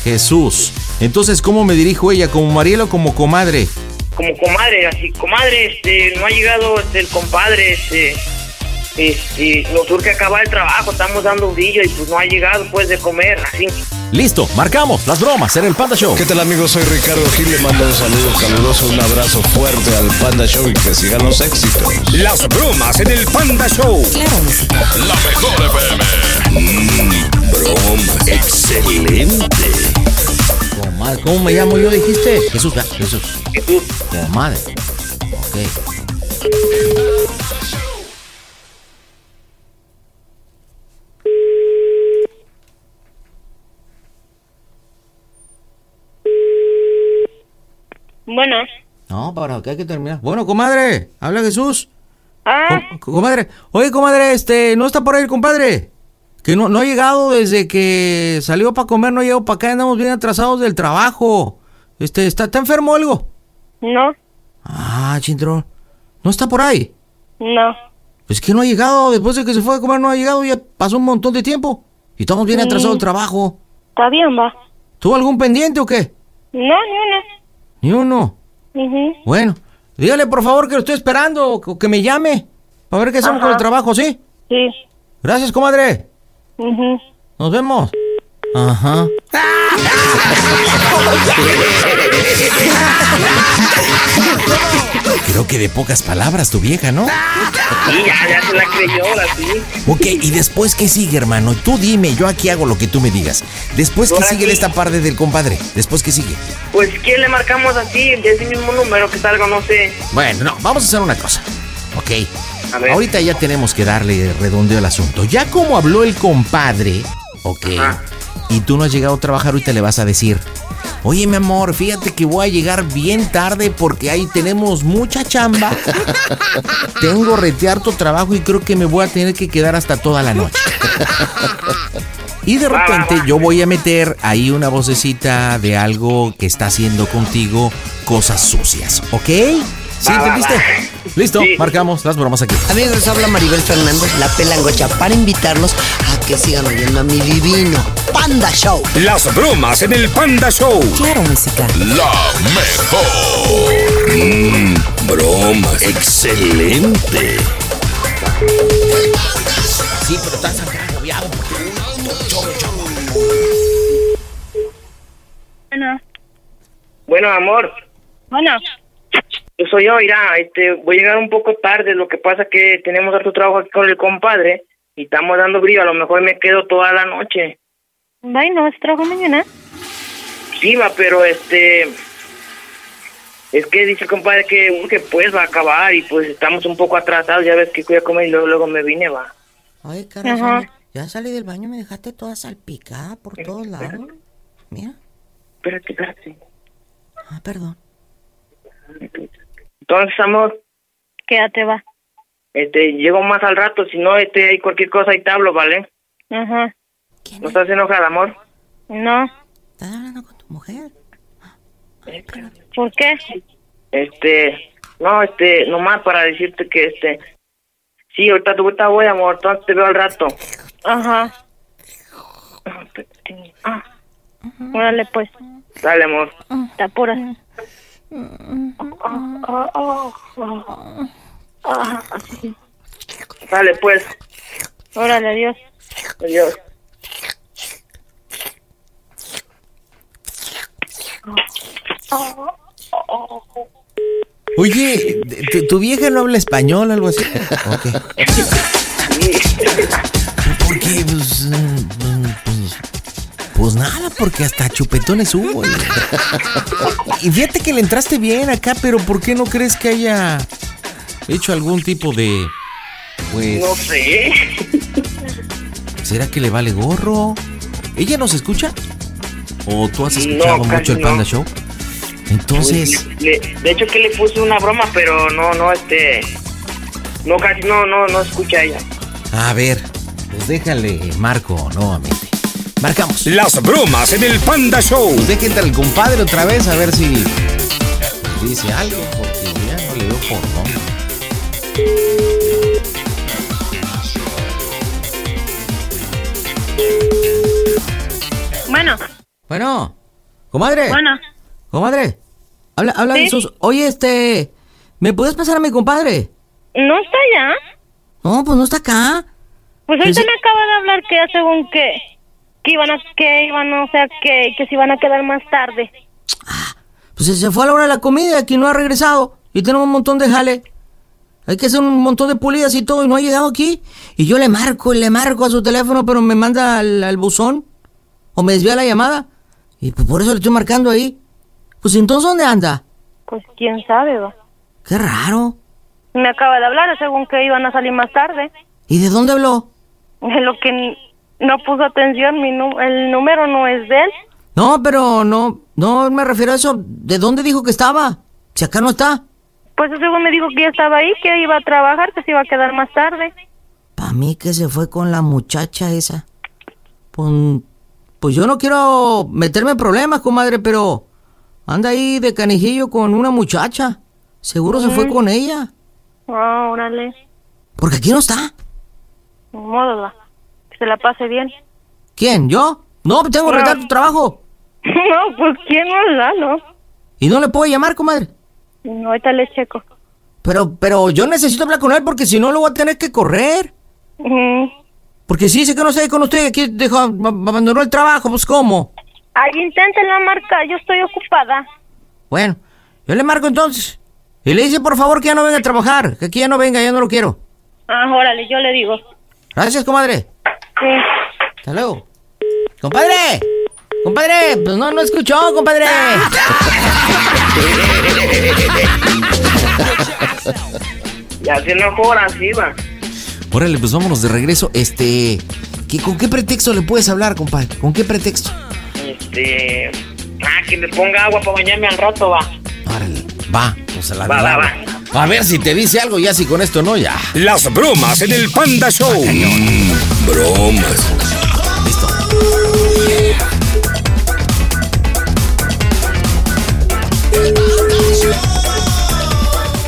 Jesús. Entonces, ¿cómo me dirijo ella? ¿Como Mariela o como comadre? Como comadre, así, comadre, este, no ha llegado este, el compadre, este, este, nos urge acabar el trabajo, estamos dando brillo y pues no ha llegado pues de comer, así. Listo, marcamos las bromas en el Panda Show. ¿Qué tal amigos? Soy Ricardo Gil, le mando un saludo caluroso, un abrazo fuerte al Panda Show y que sigan los éxitos. Las bromas en el Panda Show. La mejor FM. Mmm, broma. Excelente. Comadre, ¿Cómo me llamo yo, dijiste? Jesús, ¿verdad? Jesús. Jesús. Comadre. Ok. Bueno. No, para que hay que terminar. Bueno, comadre, habla Jesús. Ah, Com- comadre, oye, comadre, este, ¿no está por ahí el compadre? Que no, no ha llegado desde que salió para comer, no ha llegado para acá, andamos bien atrasados del trabajo. Este, ¿está, está enfermo o algo? no, Ah, chintrón. ¿No está por ahí? no. Pues que no ha llegado, después de que se fue a comer no ha llegado, ya pasó un montón de tiempo. Y estamos bien atrasados del trabajo. Está bien, va. ¿Tuvo algún pendiente o qué? No, ni Ni uno. Bueno, dígale por favor que lo estoy esperando, o que me llame. Para ver qué hacemos con el trabajo, ¿sí? Sí. Gracias, comadre. Nos vemos. Ajá. Creo que de pocas palabras tu vieja, ¿no? Sí, ya, ya se la creyó ahora sí. Ok, ¿y después qué sigue, hermano? Tú dime, yo aquí hago lo que tú me digas. Después, ¿qué sigue de esta parte del compadre? Después, ¿qué sigue? Pues, ¿qué le marcamos así? De ese mismo número que salga, no sé. Bueno, no, vamos a hacer una cosa. Ok. A ver. Ahorita ya tenemos que darle redondeo al asunto. Ya como habló el compadre, ok. Y tú no has llegado a trabajar, ahorita le vas a decir. Oye, mi amor, fíjate que voy a llegar bien tarde porque ahí tenemos mucha chamba. Tengo rete harto trabajo y creo que me voy a tener que quedar hasta toda la noche. Y de repente yo voy a meter ahí una vocecita de algo que está haciendo contigo cosas sucias, ¿ok? ¿Sí, Va, entendiste? va. Listo, marcamos las bromas aquí. Amigos, les habla Maribel Fernández, la pelangocha, para invitarlos a que sigan oyendo a mi divino Panda Show. Las bromas en el Panda Show. Claro, música. La mejor. Mmm, broma. Excelente. Sí, pero estás acá agobiado. Bueno. Bueno, amor. Bueno. Yo soy yo, mira, este, voy a llegar un poco tarde, lo que pasa que tenemos otro trabajo aquí con el compadre y estamos dando brillo, a lo mejor me quedo toda la noche. Bye, no, ¿vas a trabajar mañana? Sí, va, pero este, es que dice el compadre que, que pues va a acabar y pues estamos un poco atrasados, ya ves que fui a comer y luego, luego me vine, va. Ay, carajo. Ya salí del baño y me dejaste toda salpicada por todos lados. Mira. Espérate, espérate. Ah, perdón. Entonces, amor, Quédate, va. este, llego más al rato, si no, este, hay cualquier cosa y te hablo, ¿vale? Ajá. ¿No estás enojada, amor? No. ¿Estás hablando con tu mujer? ¿Por qué? Este, no, este, nomás para decirte que este, sí, ahorita, ahorita voy, amor, entonces te veo al rato. Ajá. Órale, pues. Dale, amor. Te apuras. Dale, pues. Órale, adiós. Adiós. Oye, ¿tu, tu vieja no habla español o algo así? Ok. Nada, porque hasta chupetones hubo. Y, y fíjate que le entraste bien acá, pero ¿por qué no crees que haya hecho algún tipo de... Pues... No sé. ¿Será que le vale gorro? ¿Ella nos escucha? ¿O tú has No, escuchado mucho el no. Panda Show? Entonces... Le- de hecho que le puse una broma, pero no, no, este, no, casi no, no, no escucha ella. A ver, pues déjale, Marco, nuevamente. Marcamos. Las bromas en el Panda Show. Pues deje entrar el compadre otra vez a ver si dice algo, porque ya no le veo por dónde. Bueno. Bueno, Comadre. Bueno, Comadre. Habla, habla ¿Sí? Jesús. Oye, este. ¿Me puedes pasar a mi compadre? ¿no está allá? No, pues no está acá. Pues ahorita Pues- me acaba de hablar que según que, que iban a, que iban, o sea, que, que se iban a quedar más tarde. Pues se fue a la hora de la comida y aquí no ha regresado. Y tenemos un montón de jale. Hay que hacer un montón de pulidas y todo y no ha llegado aquí. Y yo le marco y le marco a su teléfono, pero me manda al, al buzón. O me desvía la llamada. Y pues por eso le estoy marcando ahí. Pues entonces, ¿dónde anda? Pues quién sabe, va. Qué raro. Me acaba de hablar según que iban a salir más tarde. ¿Y de dónde habló? Es lo que no puso atención, mi el número no es de él. No, pero no, no me refiero a eso. ¿De dónde dijo que estaba? Si acá no está. Pues según me dijo que ya estaba ahí, que iba a trabajar, que se iba a quedar más tarde. Para mí que se fue con la muchacha esa. Pues, pues yo no quiero meterme en problemas, comadre, pero anda ahí de canijillo con una muchacha. Seguro se fue con ella. Ah, órale. Porque aquí no está. Que se la pase bien. ¿Quién? ¿Yo? No, pues tengo que No. rentar tu trabajo. no, pues quién nos da, ¿no? ¿Y no le puedo llamar, comadre? No, ahorita le checo. Pero, pero yo necesito hablar con él porque si no lo voy a tener que correr. Porque si dice que no se ve con usted, aquí dejó, ab- abandonó el trabajo, pues ¿cómo? Ay, inténtenla marcar, yo estoy ocupada. Bueno, yo le marco entonces. Y le dice por favor que ya no venga a trabajar, que aquí ya no venga, ya no lo quiero. Ah, órale, yo le digo. Gracias, comadre. Sí. Hasta luego. ¡Compadre! ¡Compadre! Pues no, no escuchó, compadre. Ya se enojó ahora sí, va. Órale, pues vámonos de regreso. Este. ¿qué- ¿Con qué pretexto le puedes hablar, compadre? ¿Con qué pretexto? Este. Ah, que me ponga agua para bañarme al rato, va. Órale, va, pues a la Va, va, agua. A ver si te dice algo, ya si con esto no, ya. Las bromas en el Panda Show. Mm, bromas.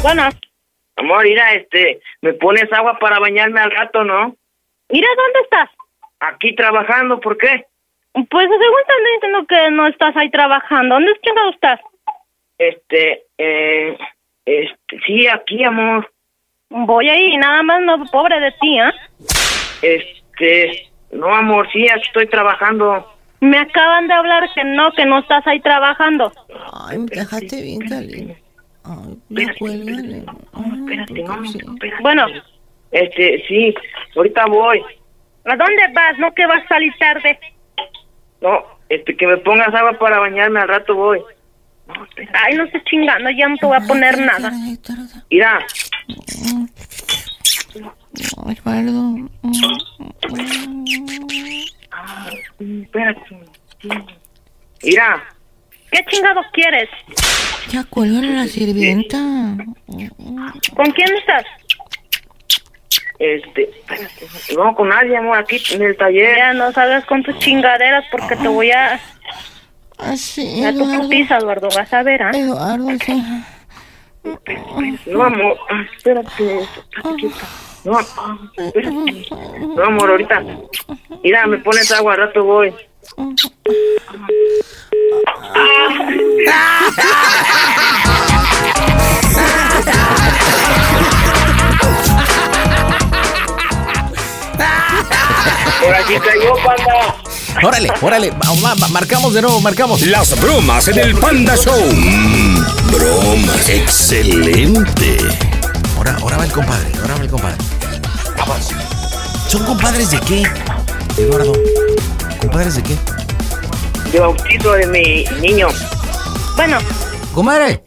Bueno, Amor, mira, este, me pones agua para bañarme al rato, ¿no? mira, ¿dónde estás? Aquí trabajando, ¿por qué? Pues según están diciendo que no estás ahí trabajando. ¿Dónde chingado estás? Este, eh, este, sí, aquí, amor. Voy ahí y nada más no, pobre de ti, ¿ah? Este, no, amor, sí, aquí estoy trabajando. Me acaban de hablar que no, que no estás ahí trabajando. Ay, déjate bien caliente. Ay, cuélgale. Espérate, no, espérate. Bueno, Este, sí, ahorita voy. ¿a dónde vas? No que vas a salir tarde. No, este, que me pongas agua para bañarme al rato voy. Ay, no estés chingando, ya no te voy a poner nada. Mira, espérate. Mira, ¿Qué chingado quieres? Ya cuélgale a la sirvienta. ¿Con quién estás? este, espérate. No, con nadie, amor, aquí en el taller. Ya no salgas con tus chingaderas porque te voy a... Así, A tu putiza, Eduardo, vas a ver, ¿ah? Eduardo, sí. No, amor, ah, espérate. No, ah, espérate. No, amor, ahorita. Mira, me pones agua, rato voy. Por aquí cayó, panda. Órale, órale, marcamos de nuevo, marcamos. Las bromas en el Panda Show. Mm, bromas. Excelente. Ahora, ahora va el compadre, ahora va el compadre. ¿Son compadres de qué, Eduardo? ¿Compadres de qué? De bautizo de mi niño. Bueno, Comadre.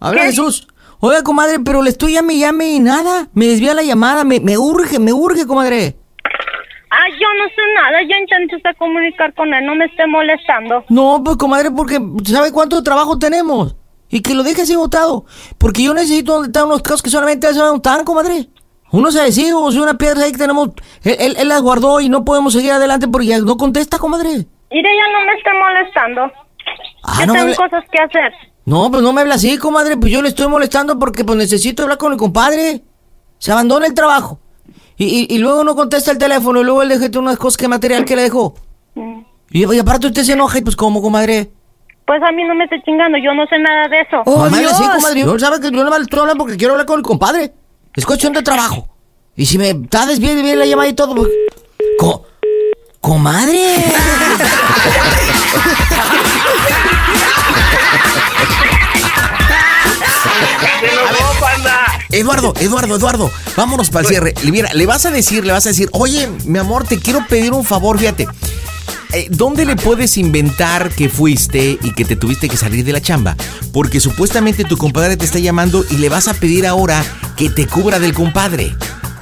Habla Jesús. Oiga, comadre, pero le estoy llame y llame y nada. Me desvía la llamada, me, me urge, me urge, comadre. Ah, yo no sé nada, yo intenté hasta comunicar con él, no me esté molestando. No, pues comadre, porque ¿sabe cuánto trabajo tenemos? Y que lo deje así botado. Porque yo necesito donde están unos casos que solamente sabe dónde están, comadre. Uno se decide, o sea, una piedra ahí que tenemos. Él, él- él las guardó y no podemos seguir adelante porque ya no contesta, comadre. Mire, ya no me esté molestando. Ah, yo no tengo cosas que hacer. No, pues no me habla así, comadre. Pues yo le estoy molestando porque pues necesito hablar con el compadre. Se abandona el trabajo. Y, y- y luego no contesta el teléfono y luego él deja unas cosas que material que le dejó. Mm. Y, y aparte usted se enoja y pues ¿cómo, comadre? Pues a mí no me esté chingando, yo no sé nada de eso. Oh, comadre, sí, comadre. Yo sabe que yo no me estoy hablando porque quiero hablar con el compadre. Es cuestión de trabajo. Y si me está desviando bien la llamada y todo, pues... Co- ¡Comadre! Eduardo, Eduardo, Eduardo, vámonos para el cierre. Le- Mira, le vas a decir, le vas a decir, oye, mi amor, te quiero pedir un favor, fíjate. Eh, ¿Dónde le puedes inventar que fuiste y que te tuviste que salir de la chamba? Porque supuestamente tu compadre te está llamando y le vas a pedir ahora que te cubra del compadre.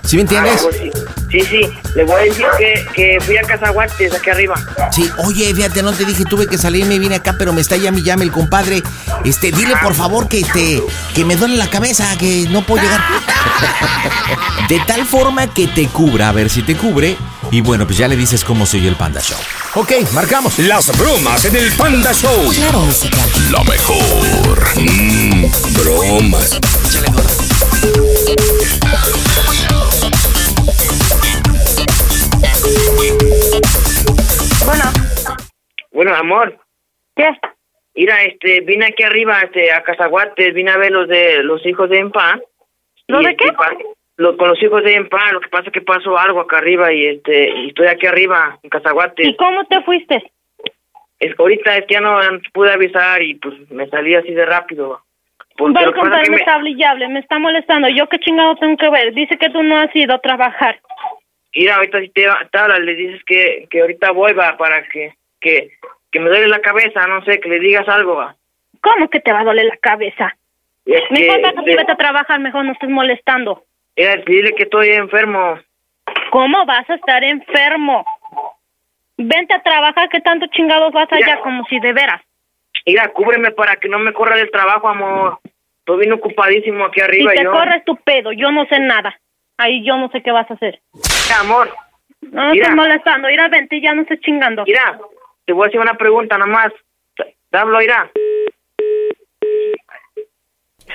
¿Sí me entiendes? Ah, pues sí. sí, sí, le voy a decir que, que fui a Cazaguates, aquí arriba. Sí, oye, fíjate, no te dije, tuve que salirme, vine acá, pero me está llame y llame el compadre. Este, dile por favor que te, que me duele la cabeza, que no puedo llegar. De tal forma que te cubra, a ver si te cubre. Y bueno, pues ya le dices cómo soy el Panda Show. Ok, marcamos. Las bromas en el Panda Show. Claro, música. La mejor. Mm, bromas. Bueno, amor. ¿Qué? Mira, este, vine aquí arriba, este, a Cazaguates, vine a ver los de los hijos de Empa. ¿Los de este, qué? pa- lo- con los hijos de Empa, lo que pasa es que pasó algo acá arriba y este, y estoy aquí arriba, en Cazaguates. ¿Y cómo te fuiste? Es ahorita es que ya no, pude avisar y pues me salí así de rápido. Porque Va lo a que pasa es contarme que me- está hable, me está molestando. ¿Yo qué chingado tengo que ver? Dice que tú no has ido a trabajar. Mira, ahorita si te, te hablas, le dices que, que ahorita voy, va, para que, que, que me duele la cabeza, no sé, que le digas algo. ¿Cómo que te va a doler la cabeza? Es Me que- importa que de- tú vete a trabajar, mejor no estés molestando. Mira, dile que estoy enfermo. ¿Cómo vas a estar enfermo? Vente a trabajar, que tanto chingados vas allá como si de veras. Mira, cúbreme para que no me corra del trabajo, amor. Estoy bien ocupadísimo aquí Si arriba te yo. corres tu pedo, yo no sé nada. Ahí yo no sé qué vas a hacer. Mira, amor. No Mira. estés molestando, ir a vente ya no estés chingando. Mira, te voy a hacer una pregunta nomás. Hablo, irá.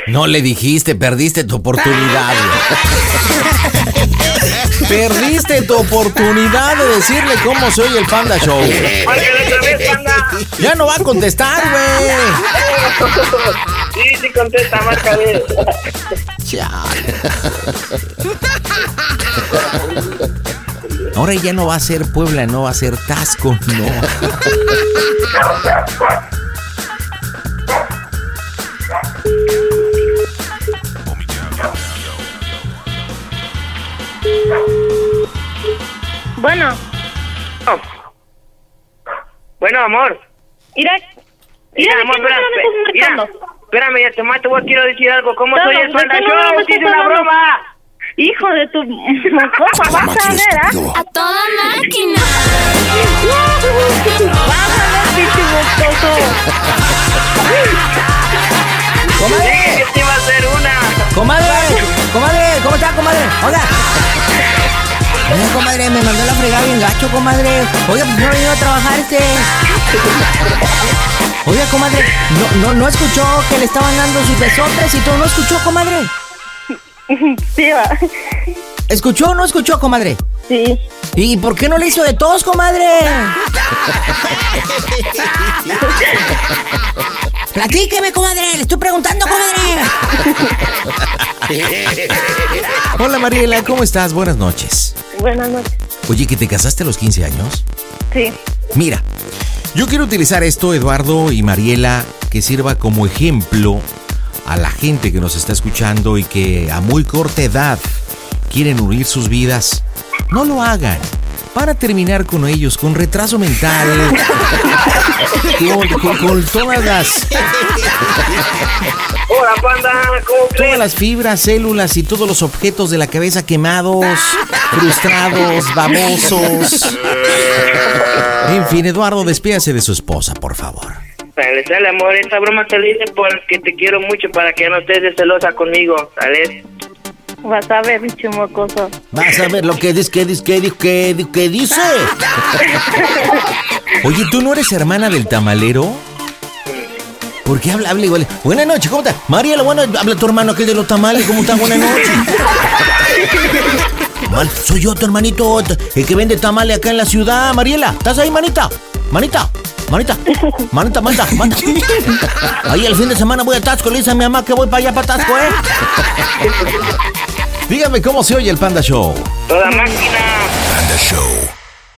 No le dijiste, perdiste tu oportunidad. perdiste tu oportunidad de decirle cómo soy el Panda Show. Márcale otra vez, panda. Ya no va a contestar, güey. Sí, sí, contesta, márcale. Ahora ya no va a ser Puebla, no va a ser Tasco, no. Bueno, Bueno, amor. mira, Mira, mira, amor, ¿de qué número me estás espera, marcando? espera. Espérame, ya te mato, voy, quiero decir algo. ¿Cómo soy el es estás una hablando? broma. Hijo de tu mocosa, vas a ver, ¿ah? A toda máquina. Vas a ver, pinche mocoso. Sí, que va a ser una. Comadre, comadre, ¿cómo está, comadre? Oiga. Oiga, comadre, me mandó la fregada bien gacho, comadre. Oiga, pues no venido a trabajar este. Oiga, comadre, no, no, no escuchó que le estaban dando sus besotes y todo, ¿no escuchó, comadre? Sí, va. ¿Escuchó o no escuchó, comadre? Sí. ¿Y por qué no le hizo de todos, comadre? Platíqueme, comadre, le estoy preguntando, comadre. Hola Mariela, ¿cómo estás? Buenas noches. Buenas noches. Oye, ¿que te casaste a los 15 años? Sí. Mira, yo quiero utilizar esto, Eduardo y Mariela, que sirva como ejemplo a la gente que nos está escuchando y que a muy corta edad quieren unir sus vidas. No lo hagan. Para terminar con ellos, con retraso mental, con, con- con todas las Hola, panda, ¿cómo todas las fibras, células y todos los objetos de la cabeza quemados, frustrados, babosos. En fin, Eduardo, despídase de su esposa, por favor. Sale, sale, amor, esta broma te la hice porque te quiero mucho para que no estés de celosa conmigo, ¿sale? Vas a ver, pinche mocoso. Vas a ver lo que dice, que dice, que dice, que dice, que dice. Oye, ¿tú no eres hermana del tamalero? ¿Por qué habla, habla igual? Buenas noches, ¿cómo estás? Mariela, bueno, habla tu hermano aquel de los tamales, ¿cómo estás? Buenas noches. Mal, soy yo, tu hermanito, el que vende tamales acá en la ciudad. Mariela, ¿estás ahí, manita? Manita, Manita, manita, manita, manita. Ahí el fin de semana voy a Tasco, le dice a mi mamá que voy para allá para Tasco, ¿eh? Dígame cómo se oye el Panda Show. Toda máquina. Panda Show.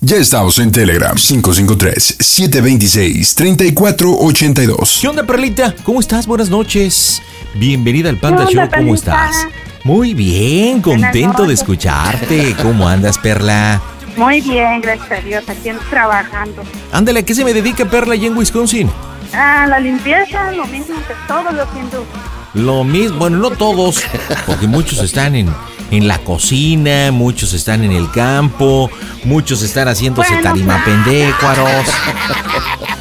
Ya estamos en Telegram 553-726-3482. ¿Qué onda, Perlita? ¿Cómo estás? Buenas noches. Bienvenida al Panda ¿Qué Show. onda, ¿Cómo Perlita? estás? Muy bien, contento de escucharte. ¿Cómo andas, Perla? Muy bien, gracias a Dios, aquí trabajando. Ándale, ¿a qué se me dedica Perla allá en Wisconsin? Ah, la limpieza, lo mismo que todos los hindúes. Lo mismo, bueno, no todos, porque muchos están en, en la cocina, muchos están en el campo, muchos están haciéndose Bueno, tarimapendécuaros.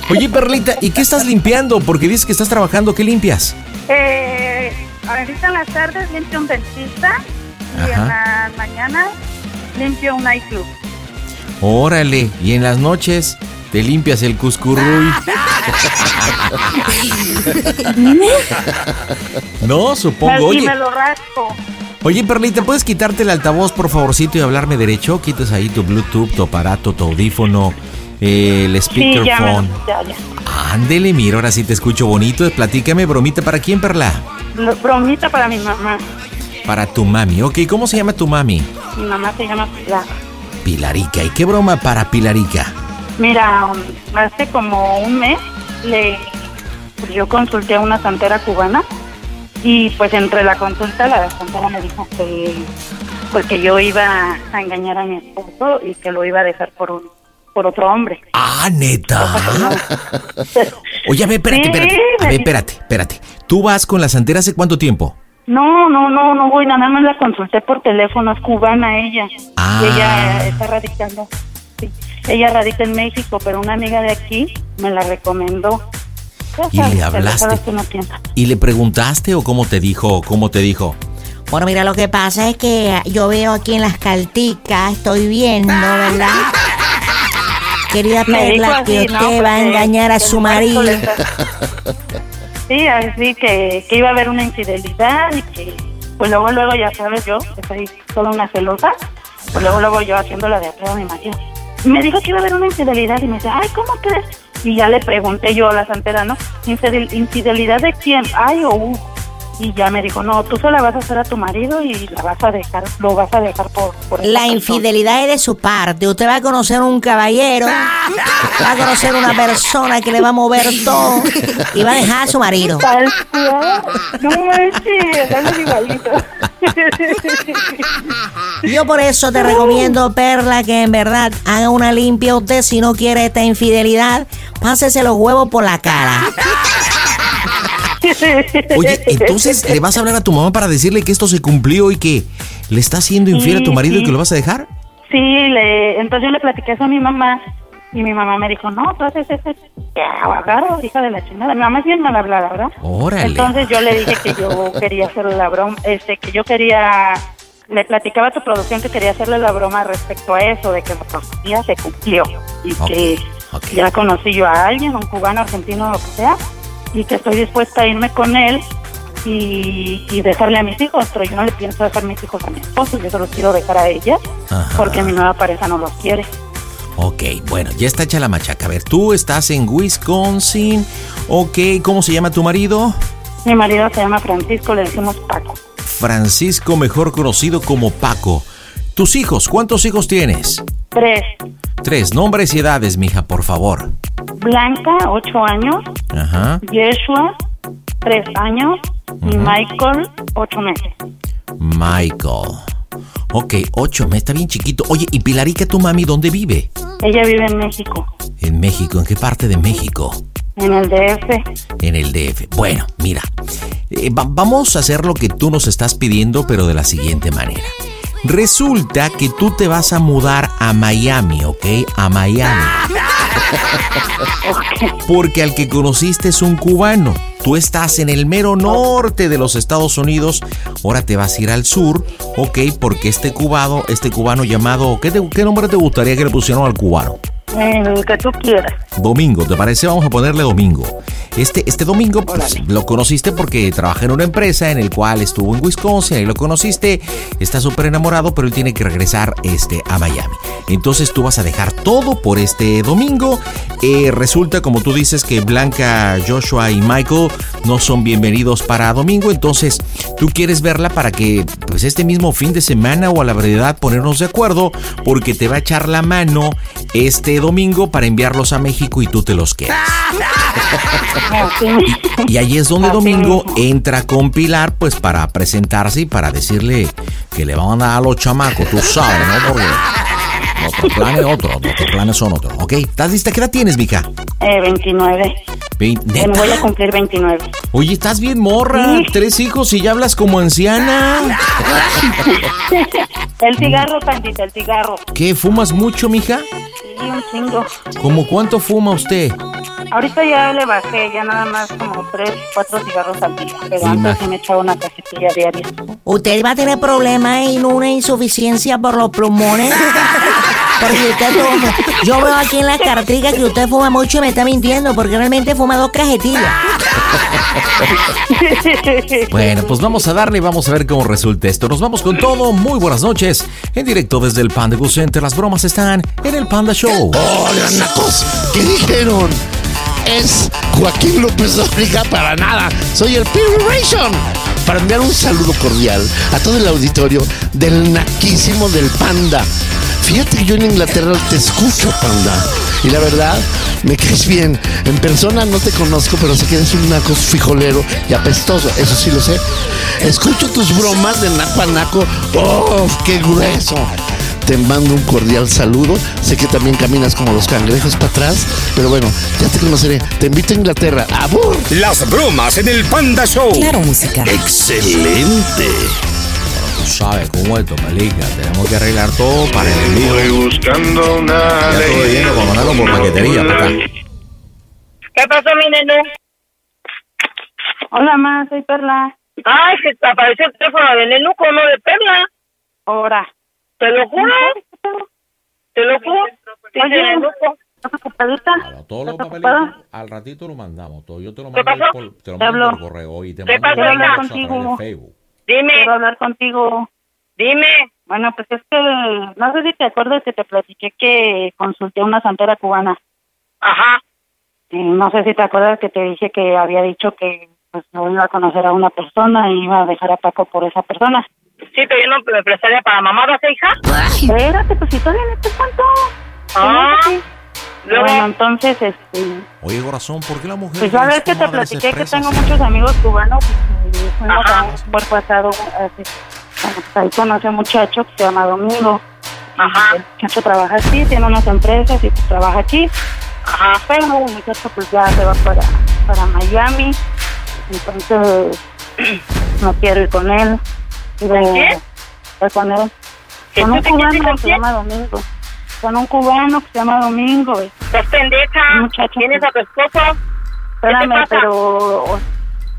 Oye, Perlita, ¿y qué estás limpiando? Porque dices que estás trabajando, ¿qué limpias? Eh, ahorita en las tardes limpio un dentista y en las mañanas limpio un iClub. Órale, y en las noches te limpias el cuscurruy. no, supongo. Oye, me lo raspo. Oye, Perlita, ¿puedes quitarte el altavoz, por favorcito, y hablarme derecho? Quitas ahí tu Bluetooth, tu aparato, tu audífono, eh, el Sí, ya, me, speakerphone. ya, ya. Ándele, mira, ahora sí te escucho bonito. Platícame, bromita, ¿para quién, Perla? Bromita para mi mamá. Para tu mami. Ok, ¿cómo se llama tu mami? Mi mamá se llama Pilar. Pilarica. ¿Y qué broma para Pilarica? Mira, hace como un mes le yo consulté a una santera cubana y pues entre la consulta la santera me dijo que pues que yo iba a engañar a mi esposo y que lo iba a dejar por un por otro hombre. Ah, neta. Oye, a ver, espérate, espérate. A ver, espérate, espérate. ¿Tú vas con la santera hace cuánto tiempo? No, no, no, no voy, nada más la consulté por teléfono, es cubana ella. Ah. Y ella está radicando. Sí. Ella radica en México, pero una amiga de aquí me la recomendó. Y le hablaste. ¿Y le preguntaste o cómo te dijo? ¿Cómo te dijo? Bueno, mira, lo que pasa es que yo veo aquí en las carticas, estoy viendo, ¿verdad? Querida Perla, que usted ¿no? va a engañar a su marido. Sí, así que, que iba a haber una infidelidad y que, pues luego, luego, ya sabes, yo, que soy toda una celosa, pues luego, luego yo haciéndola de atrás a mi marido. Me dijo que iba a haber una infidelidad y me dice, ay, ¿cómo crees? Y ya le pregunté yo a la santera, ¿no? ¿Infidel- ¿Infidelidad de quién? Ay o U. Y ya me dijo, no, tú se la vas a hacer a tu marido y la vas a dejar, lo vas a dejar por... por La persona". infidelidad es de su parte. Usted va a conocer un caballero, va a conocer una persona que le va a mover todo y va a dejar a su marido. Tal cual. No manches, igualito. Yo por eso te recomiendo, Perla, que en verdad haga una limpia usted si no quiere esta infidelidad. Pásese los huevos por la cara. Oye, entonces le vas a hablar a tu mamá para decirle que esto se cumplió y que le estás siendo infiel a tu Sí, marido y que lo vas a dejar. Sí, le, entonces yo le platiqué eso a mi mamá y mi mamá me dijo, no, haces ese agarro, hija de la chingada. Mi mamá es bien mal hablada, ¿verdad? Órale. Entonces yo le dije que yo quería hacerle la broma, este, que yo quería, le platicaba a tu producción que quería hacerle la broma respecto a eso, de que la profecía se cumplió y que ya conocí yo a alguien, un cubano, argentino, lo que sea, y que estoy dispuesta a irme con él y, y dejarle a mis hijos, pero yo no le pienso dejar mis hijos a mi esposo, yo se los quiero dejar a ella porque mi nueva pareja no los quiere. Ok, bueno, ya está hecha la machaca. A ver, tú estás en Wisconsin. Ok, ¿cómo se llama tu marido? Mi marido se llama Francisco, le decimos Paco. Francisco, mejor conocido como Paco. ¿Tus hijos? ¿Cuántos hijos tienes? Tres, Tres, nombres y edades, mija, por favor. Blanca, ocho años, Ajá. Yeshua, tres años, y Michael, ocho meses. Michael. Ok, ocho meses, está bien chiquito. Oye, ¿y Pilarica, tu mami, dónde vive? Ella vive en México, En México. ¿En qué parte de México? en el DF. En el DF. Bueno, mira, eh, va- vamos a hacer lo que tú nos estás pidiendo, pero de la siguiente manera. Resulta que tú te vas a mudar a Miami, ¿ok? A Miami. Porque al que conociste es un cubano. Tú estás en el mero norte de los Estados Unidos. Ahora te vas a ir al sur, ¿ok? Porque este cubano, este cubano llamado, ¿qué, te- qué nombre te gustaría que le pusieran al cubano? El que tú quieras. Domingo, ¿te parece? Vamos a ponerle Domingo. Este, este domingo pues, lo conociste porque trabaja en una empresa en el cual estuvo en Wisconsin, ahí lo conociste, está súper enamorado, pero él tiene que regresar este, a Miami. Entonces tú vas a dejar todo por este domingo. Eh, resulta, como tú dices, que Blanca, Joshua y Michael no son bienvenidos para domingo, entonces tú quieres verla para que pues este mismo fin de semana o a la verdad ponernos de acuerdo porque te va a echar la mano este domingo para enviarlos a México y tú te los quedas. Y, ahí es donde Domingo entra con Pilar, pues para presentarse y para decirle que le van a dar a los chamacos, tú sabes, ¿no? Porque nuestros planes otros, nuestros planes son otros, ¿ok? ¿Estás lista? ¿Qué edad tienes, mija? Eh, 29. Vein- Me voy a cumplir 29. Oye, estás bien morra, Sí. tres hijos y ya hablas como anciana. el cigarro, tantito, el cigarro. ¿Qué, fumas mucho, mija? Sí, un chingo. ¿Cómo cuánto fuma usted? Ahorita ya le bajé, ya nada más como 3, 4 cigarros al día. Pero Sí, antes sí me echaba una cajetilla diaria. Usted va a tener problemas y una insuficiencia por los pulmones. Porque usted fuma- Yo veo aquí en la cartica que usted fuma mucho y me está mintiendo porque realmente fuma dos cajetillas. Bueno, pues vamos a darle y vamos a ver cómo resulta esto. Nos vamos con todo. Muy buenas noches. En directo desde el Panda Go Center. Las bromas están en el Panda Show. Hola, nacos. ¿Qué dijeron? Es Joaquín López Dóriga para nada. Soy el Ration Para enviar un saludo cordial a todo el auditorio del naquísimo del Panda. Fíjate que yo en Inglaterra te escucho, Panda. Y la verdad, me caes bien. En persona no te conozco, pero sé que eres un naco frijolero y apestoso. Eso sí lo sé. Escucho tus bromas de naco a naco. ¡Oh, qué grueso! Te mando un cordial saludo. Sé que también caminas como los cangrejos para atrás. Pero bueno, ya te conoceré. Te invito a Inglaterra. ¡Abur! Las bromas en el Panda Show. Claro, música. Excelente. Tú sabes cómo esto, Melica. Tenemos que arreglar todo para el envío. Estoy buscando una Ya todo lleno para mandarlo por paquetería, para acá. ¿Qué pasó, mi nene? Hola, ma, soy Perla. Ay, que apareció el teléfono de Nenuco, no de Perla. Ahora. ¿Te lo juro? ¿Te lo juro? Oye, Nenuco. ¿estás ocupadita? Todos los ¿Estás papelitos, ocupada? al ratito lo mandamos todo. Yo te lo ¿Qué mando por, te lo mando hablo. por correo y te ¿Qué mando a través Contigo. Facebook. Dime. Quiero hablar contigo. Dime. Bueno, pues es que no sé si te acuerdas que te platiqué que consulté a una santera cubana. Ajá. Y no sé si te acuerdas que te dije que había dicho que pues no iba a conocer a una persona y iba a dejar a Paco por esa persona. Sí, pero yo no me prestaría para mamadas, ¿eh, hija. Espérate, pues si todavía no te cuento. Ah. Luego. Bueno, entonces, este, Oye, corazón, ¿por qué la mujer? pues ya ves que te platiqué que tengo muchos amigos cubanos y fuimos a un puerto pasado, así, pues ahí conocí a un muchacho que se llama Domingo. Ajá. El muchacho trabaja aquí, tiene unas empresas y pues trabaja aquí. Ajá. Pero el muchacho pues ya se va para, para Miami, entonces no quiero ir con él. Ir con él. ¿Que Con un cubano que se llama Domingo. Con un cubano que se llama Domingo. Estás pendeja. Muchacho. ¿Tienes a tu esposo? Espérame, pasa? pero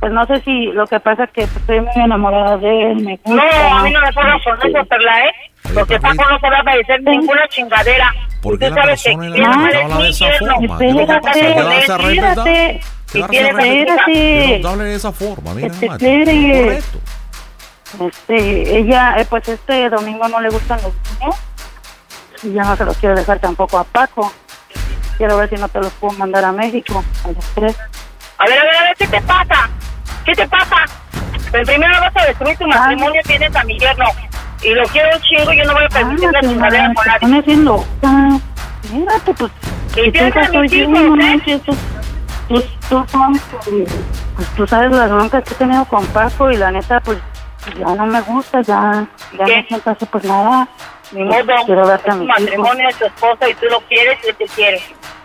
pues no sé si lo que pasa es que pues, estoy muy enamorada de él, me gusta. No, a mí no me pongas con eso, Perla, ¿eh? Porque Paco no se va a parecer ninguna chingadera. ¿Por qué tú la sabes que persona que de esa forma? ¿Qué que pasa? Este, ella, eh, pues este domingo no le gustan los niños. Y ya no se los quiero dejar tampoco a Paco. Quiero ver si no te los puedo mandar a México, a los tres. A ver, a ver, a ver, ¿qué te pasa? ¿Qué te pasa? Pero primero vas a destruir tu matrimonio, tienes a mi yerno. Y lo quiero un chingo, yo no voy a permitir una chingadera con nadie. pues. Y si tienes tú a soy mis yo, hijos, no ¿eh? manches, tú- tú- tú sabes que- Pues tú sabes las broncas que he tenido con Paco y la neta, pues ya no me gusta, ya, ya ¿Qué? no siento así, pues nada. Ni Pues, modo. Quiero verte a Es hijos. matrimonio, es tu esposa y tú lo quieres y te quiere.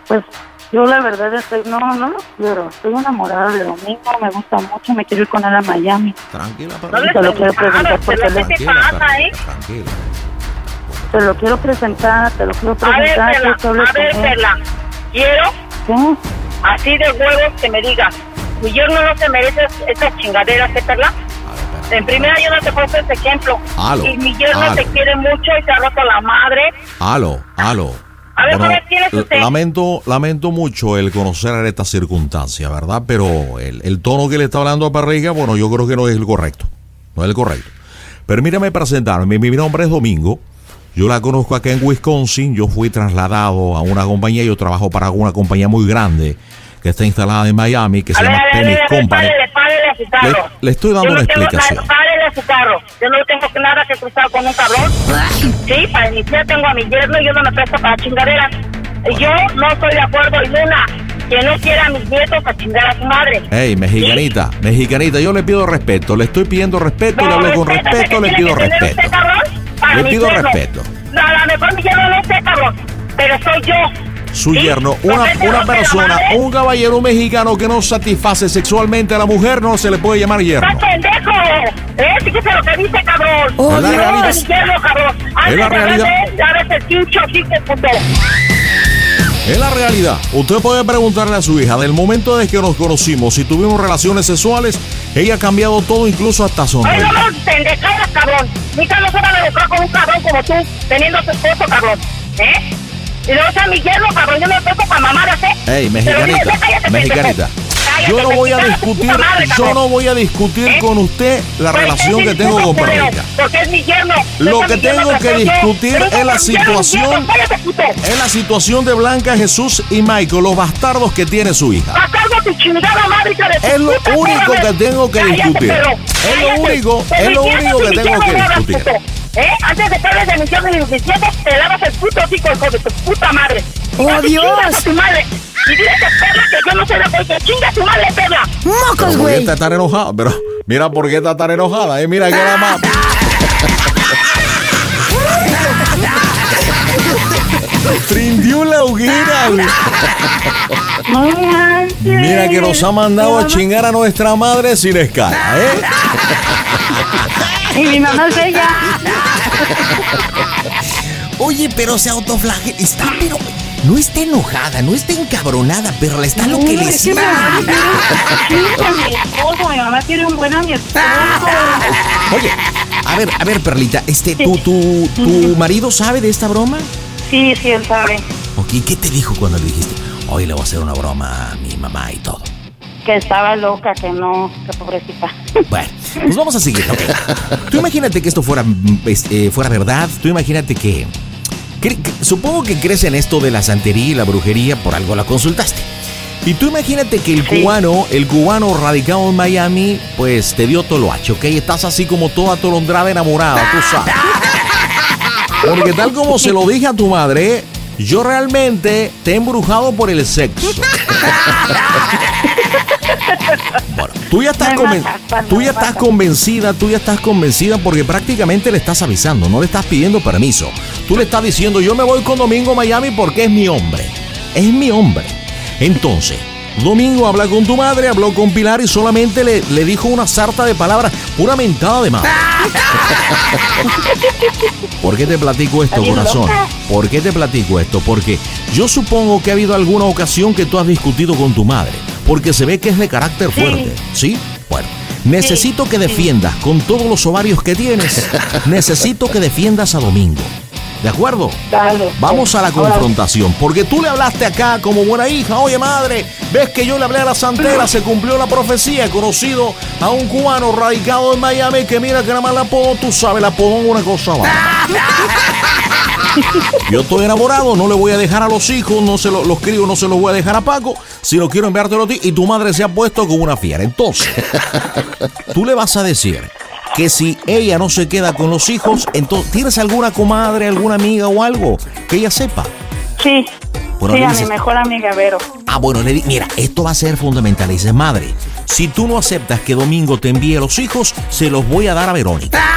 Pues yo la verdad estoy, no, no lo quiero, estoy enamorada de Domingo, me gusta mucho, me quiero ir con él a Miami. Tranquila, No le Te lo quiero preguntar preguntaron, por pero ¿qué teléfono. te pasa, eh? Tranquila. Te lo quiero presentar, te lo quiero A ver, presentar. Perla, que a ver, él. Perla. Quiero ¿Qué? así de huevos que me digas. Mi yerno no se merece estas chingaderas, ¿eh, Perla? En primera yo no te puedo este ejemplo. Aló, Y mi yerno aló. te quiere mucho y te ha roto la madre. Aló, aló. A ver, Bueno, joven, ¿quién es usted? lamento, lamento mucho el conocer esta circunstancia, ¿verdad? Pero el, el tono que le está hablando a Parriga, bueno, yo creo que no es el correcto. No es el correcto. Permítame presentarme. Mi, mi nombre es Domingo. Yo la conozco acá en Wisconsin. Yo fui trasladado a una compañía. Yo trabajo para una compañía muy grande que está instalada en Miami, que A se ver, llama Penny ver, a su carro. Le- le estoy dando Yo no una tengo- explicación. Párele a su carro. Yo no tengo nada que cruzar con un cabrón. Sí, para iniciar tengo a mi yerno y yo no me presto para chingaderas. Yo no estoy de acuerdo y una que no quiera a mis nietos a chingar a su madre. Hey, mexicanita, mexicanita, yo le pido respeto. Le estoy pidiendo respeto, le hablo con respeto, le pido respeto. usted, cabrón, Le pido yerno. respeto. No, a lo mejor mi yerno no sé, cabrón, pero soy yo. Su ¿Sí? yerno, ¿No una, una la persona, un caballero mexicano que no satisface sexualmente a la mujer, no se le puede llamar yerno. ¡Estás pendejo! ¿Eh? Fíjese lo que dice, cabrón. Oh. Antes la realidad. hablar de él, ya ves el pincho, hijo de puto. Es la realidad. Usted puede preguntarle a su hija, del momento de que nos conocimos y tuvimos relaciones sexuales, ella ha cambiado todo, incluso hasta Ay, sonreír. no, no, pendejadas, cabrón. Mi no se va a con un cabrón como tú, teniendo tu esposo, cabrón. ¿Eh? Y luego sea mi yerno, cabrón. Yo no estoy para mamadas, ¿eh? Ey, Pero mexicanita, dile, cállate, mexicanita. Cállate, Yo no voy a discutir, madre, yo no voy a discutir ¿Eh? con usted la Pues, relación que tengo con Perrita. Porque es mi yerno. Lo que yerno, tengo que discutir es la situación, es la situación de Blanca, Jesús y Michael, los bastardos que tiene su hija. Es lo único que tengo que discutir. Es lo único, es lo único que tengo que no discutir. ¿Eh? Antes de que de y mis bisnietos, te lavas el puto hocico, hijo de tu puta madre. ¡Oh, Dios! a tu madre. Y dile que Perla que yo no soy la que chinga a tu madre. Pero ¡Mocos, ¿por qué güey! está tan enojada? Pero mira por qué está tan enojada, eh, mira que la más. Trindió la hoguera. güey. Mira que nos ha mandado a chingar a nuestra madre sin escala, ¿eh? Y mi mamá es ella. Oye, pero se autoflagela. Está, pero. No está enojada, no está encabronada, pero le está lo que le Es que mi mamá quiere un buen a mi esposo. Oye, a ver, a ver, Perlita, este, ¿tu, tu, tu marido sabe de esta broma? Sí, sí, él sabe. Ok, ¿qué te dijo cuando le dijiste? Hoy le voy a hacer una broma a mi mamá y todo. Que estaba loca, que no, que pobrecita. Bueno, pues vamos a seguir. ok. Tú imagínate que esto fuera, mm, es- eh, fuera verdad. Tú imagínate que- Supongo que crees en esto de la santería y la brujería, por algo la consultaste. Y tú imagínate que el cubano, el cubano radicado en Miami, pues te dio toloache, ¿ok? Estás así como toda atolondrada enamorada, tú sabes. Porque tal como se lo dije a tu madre, yo realmente te he embrujado por el sexo. Bueno, tú ya estás, tú ya estás convencida, tú ya estás convencida porque prácticamente le estás avisando, no le estás pidiendo permiso. Tú le estás diciendo, yo me voy con Domingo a Miami porque es mi hombre. Es mi hombre. Entonces, Domingo habla con tu madre, habló con Pilar y solamente le, le dijo una sarta de palabras, pura mentada de madre. ¿Por qué te platico esto, corazón? ¿Por qué te platico esto? Porque yo supongo que ha habido alguna ocasión que tú has discutido con tu madre, porque se ve que es de carácter Sí. fuerte, ¿sí? Bueno, necesito que defiendas con todos los ovarios que tienes, necesito que defiendas a Domingo. ¿De acuerdo? Dale. Vamos a la confrontación, porque tú le hablaste acá como buena hija, oye madre, ves que yo le hablé a la santera, se cumplió la profecía, he conocido a un cubano radicado en Miami que mira que nada más la apodo, tú sabes, la apodo una cosa va. Yo estoy enamorado, no le voy a dejar a los hijos, no se lo- los críos no se los voy a dejar a Paco, si lo quiero enviártelo a ti y tu madre se ha puesto como una fiera. Entonces, tú le vas a decir que si ella no se queda con los hijos, entonces, ¿tienes alguna comadre, alguna amiga o algo que ella sepa? Sí. Bueno, sí, a dices- mi mejor amiga Vero. Ah, bueno, le di, mira, esto va a ser fundamental. Le dices, madre, si tú no aceptas que Domingo te envíe los hijos, se los voy a dar a Verónica.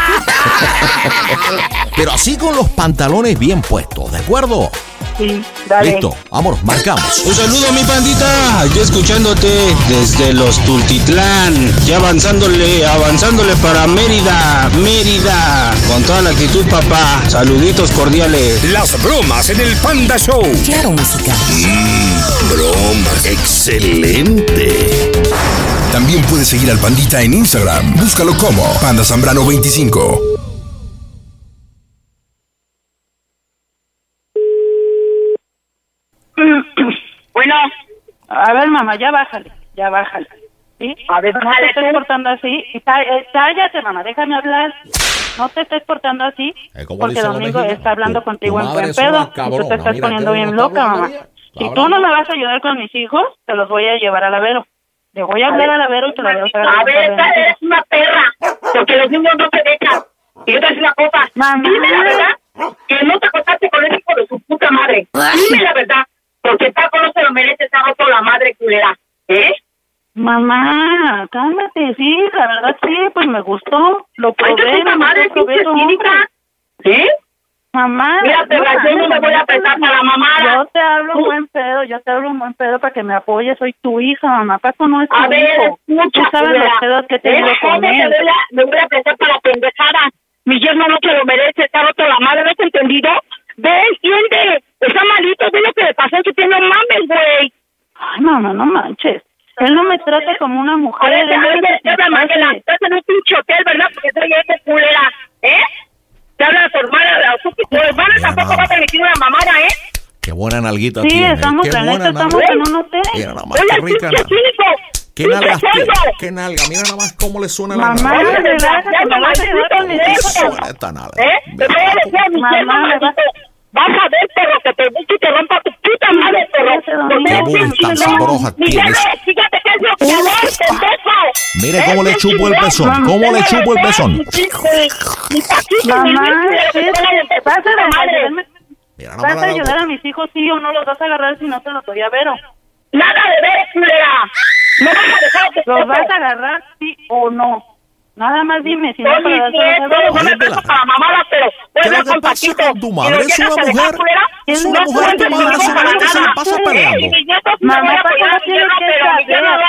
Pero así con los pantalones bien puestos, ¿de acuerdo? Sí, dale. Listo, vámonos, marcamos. Un saludo mi pandita, aquí escuchándote desde los Tultitlán, ya avanzándole, avanzándole para Mérida, Mérida, con toda la actitud papá, saluditos cordiales. Las bromas en el Panda Show. Claro, música. Mmm, bromas. Excelente. También puedes seguir al Pandita en Instagram. Búscalo como Panda Zambrano 25. Bueno, a ver, mamá, ya bájale, ya bájale. ¿Sí? A ver, no bájale te estés tú. portando así. Eh, Cállate, mamá, déjame hablar. No te estés portando así, Eh, ¿cómo porque Domingo está hablando Tu- contigo tu en buen pedo. Y tú te estás mira, poniendo bien loca, mamá. Si tú no me vas a ayudar con mis hijos, te los voy a llevar a la Vero. Le voy a hablar a la Vero y te la voy a A ver, esta eres una perra, porque los niños no te dejan. Y yo te voy a decir una cosa, dime la verdad, que no te acostaste con ese hijo de su puta madre. Dime la verdad, porque Paco no se lo merece, está roto la madre culera. ¿Eh? Mamá, cálmate, sí, la verdad sí, pues me gustó. Lo Ay, probé, qué puta madre, gustó, probé. ¿Eh? Mamá, Mira, perra, yo no me voy a prestar para la mamada. Yo te hablo Tú- buen pedo, yo te hablo un buen pedo para que me apoyes. Soy tu hija, mamá. Paco no es tu A ver, hijo. escucha, Tú sabes los pedos que te Eh, digo con ¿cómo me él. voy, a, me voy a prestar para la pendejada. Mi yerno no se lo merece, está roto la madre, ¿no has entendido? Ve, entiende, está malito, ve lo que le pasó, que tiene mames, güey. Ay, mamá, no manches. Él no me trata como una mujer. A ver, a ver, te como Manuela, hace. estás en un pinche hotel, ¿verdad? Porque soy ese culera, ¿eh? Te habla tu hermana, su tu hermana tampoco va a permitir una mamada, ¿eh? Qué buena nalguita Sí, tiene. estamos, Qué buena estamos en un hotel. Mira nada más, Oye, qué rica ¿Qué nalgas tiene? ¿Qué nalga? Mira nada más cómo le suena la Mamá, nalga. Vas a esta nalga. ¿Eh? A Mamá, maldito. Vas a ver, perro, que te busque y te rompa tu puta madre, perro. Qué Mi tienes. yerno, fíjate que es lo que amor, pendejo. Mire cómo le chupo el pezón, cómo le chupo el pezón. Mamá, Luis, pero ¿qué que te van ¿Vas a madre. ¿Vas a ayudar a mis hijos, sí o no? ¿Los vas a agarrar si no te los doy a Vero? Nada de ver, culera. No vas a dejar que ¿Los vas a agarrar, sí o no? Nada más dime, si no para Vela. para mamadas, pero voy a ¿Qué hablar es lo con que pasa Paquito. con tu madre? Es una mujer. Es una mujer, tu madre solamente se la pasa peleando. Mamá, Paco no tiene que saber.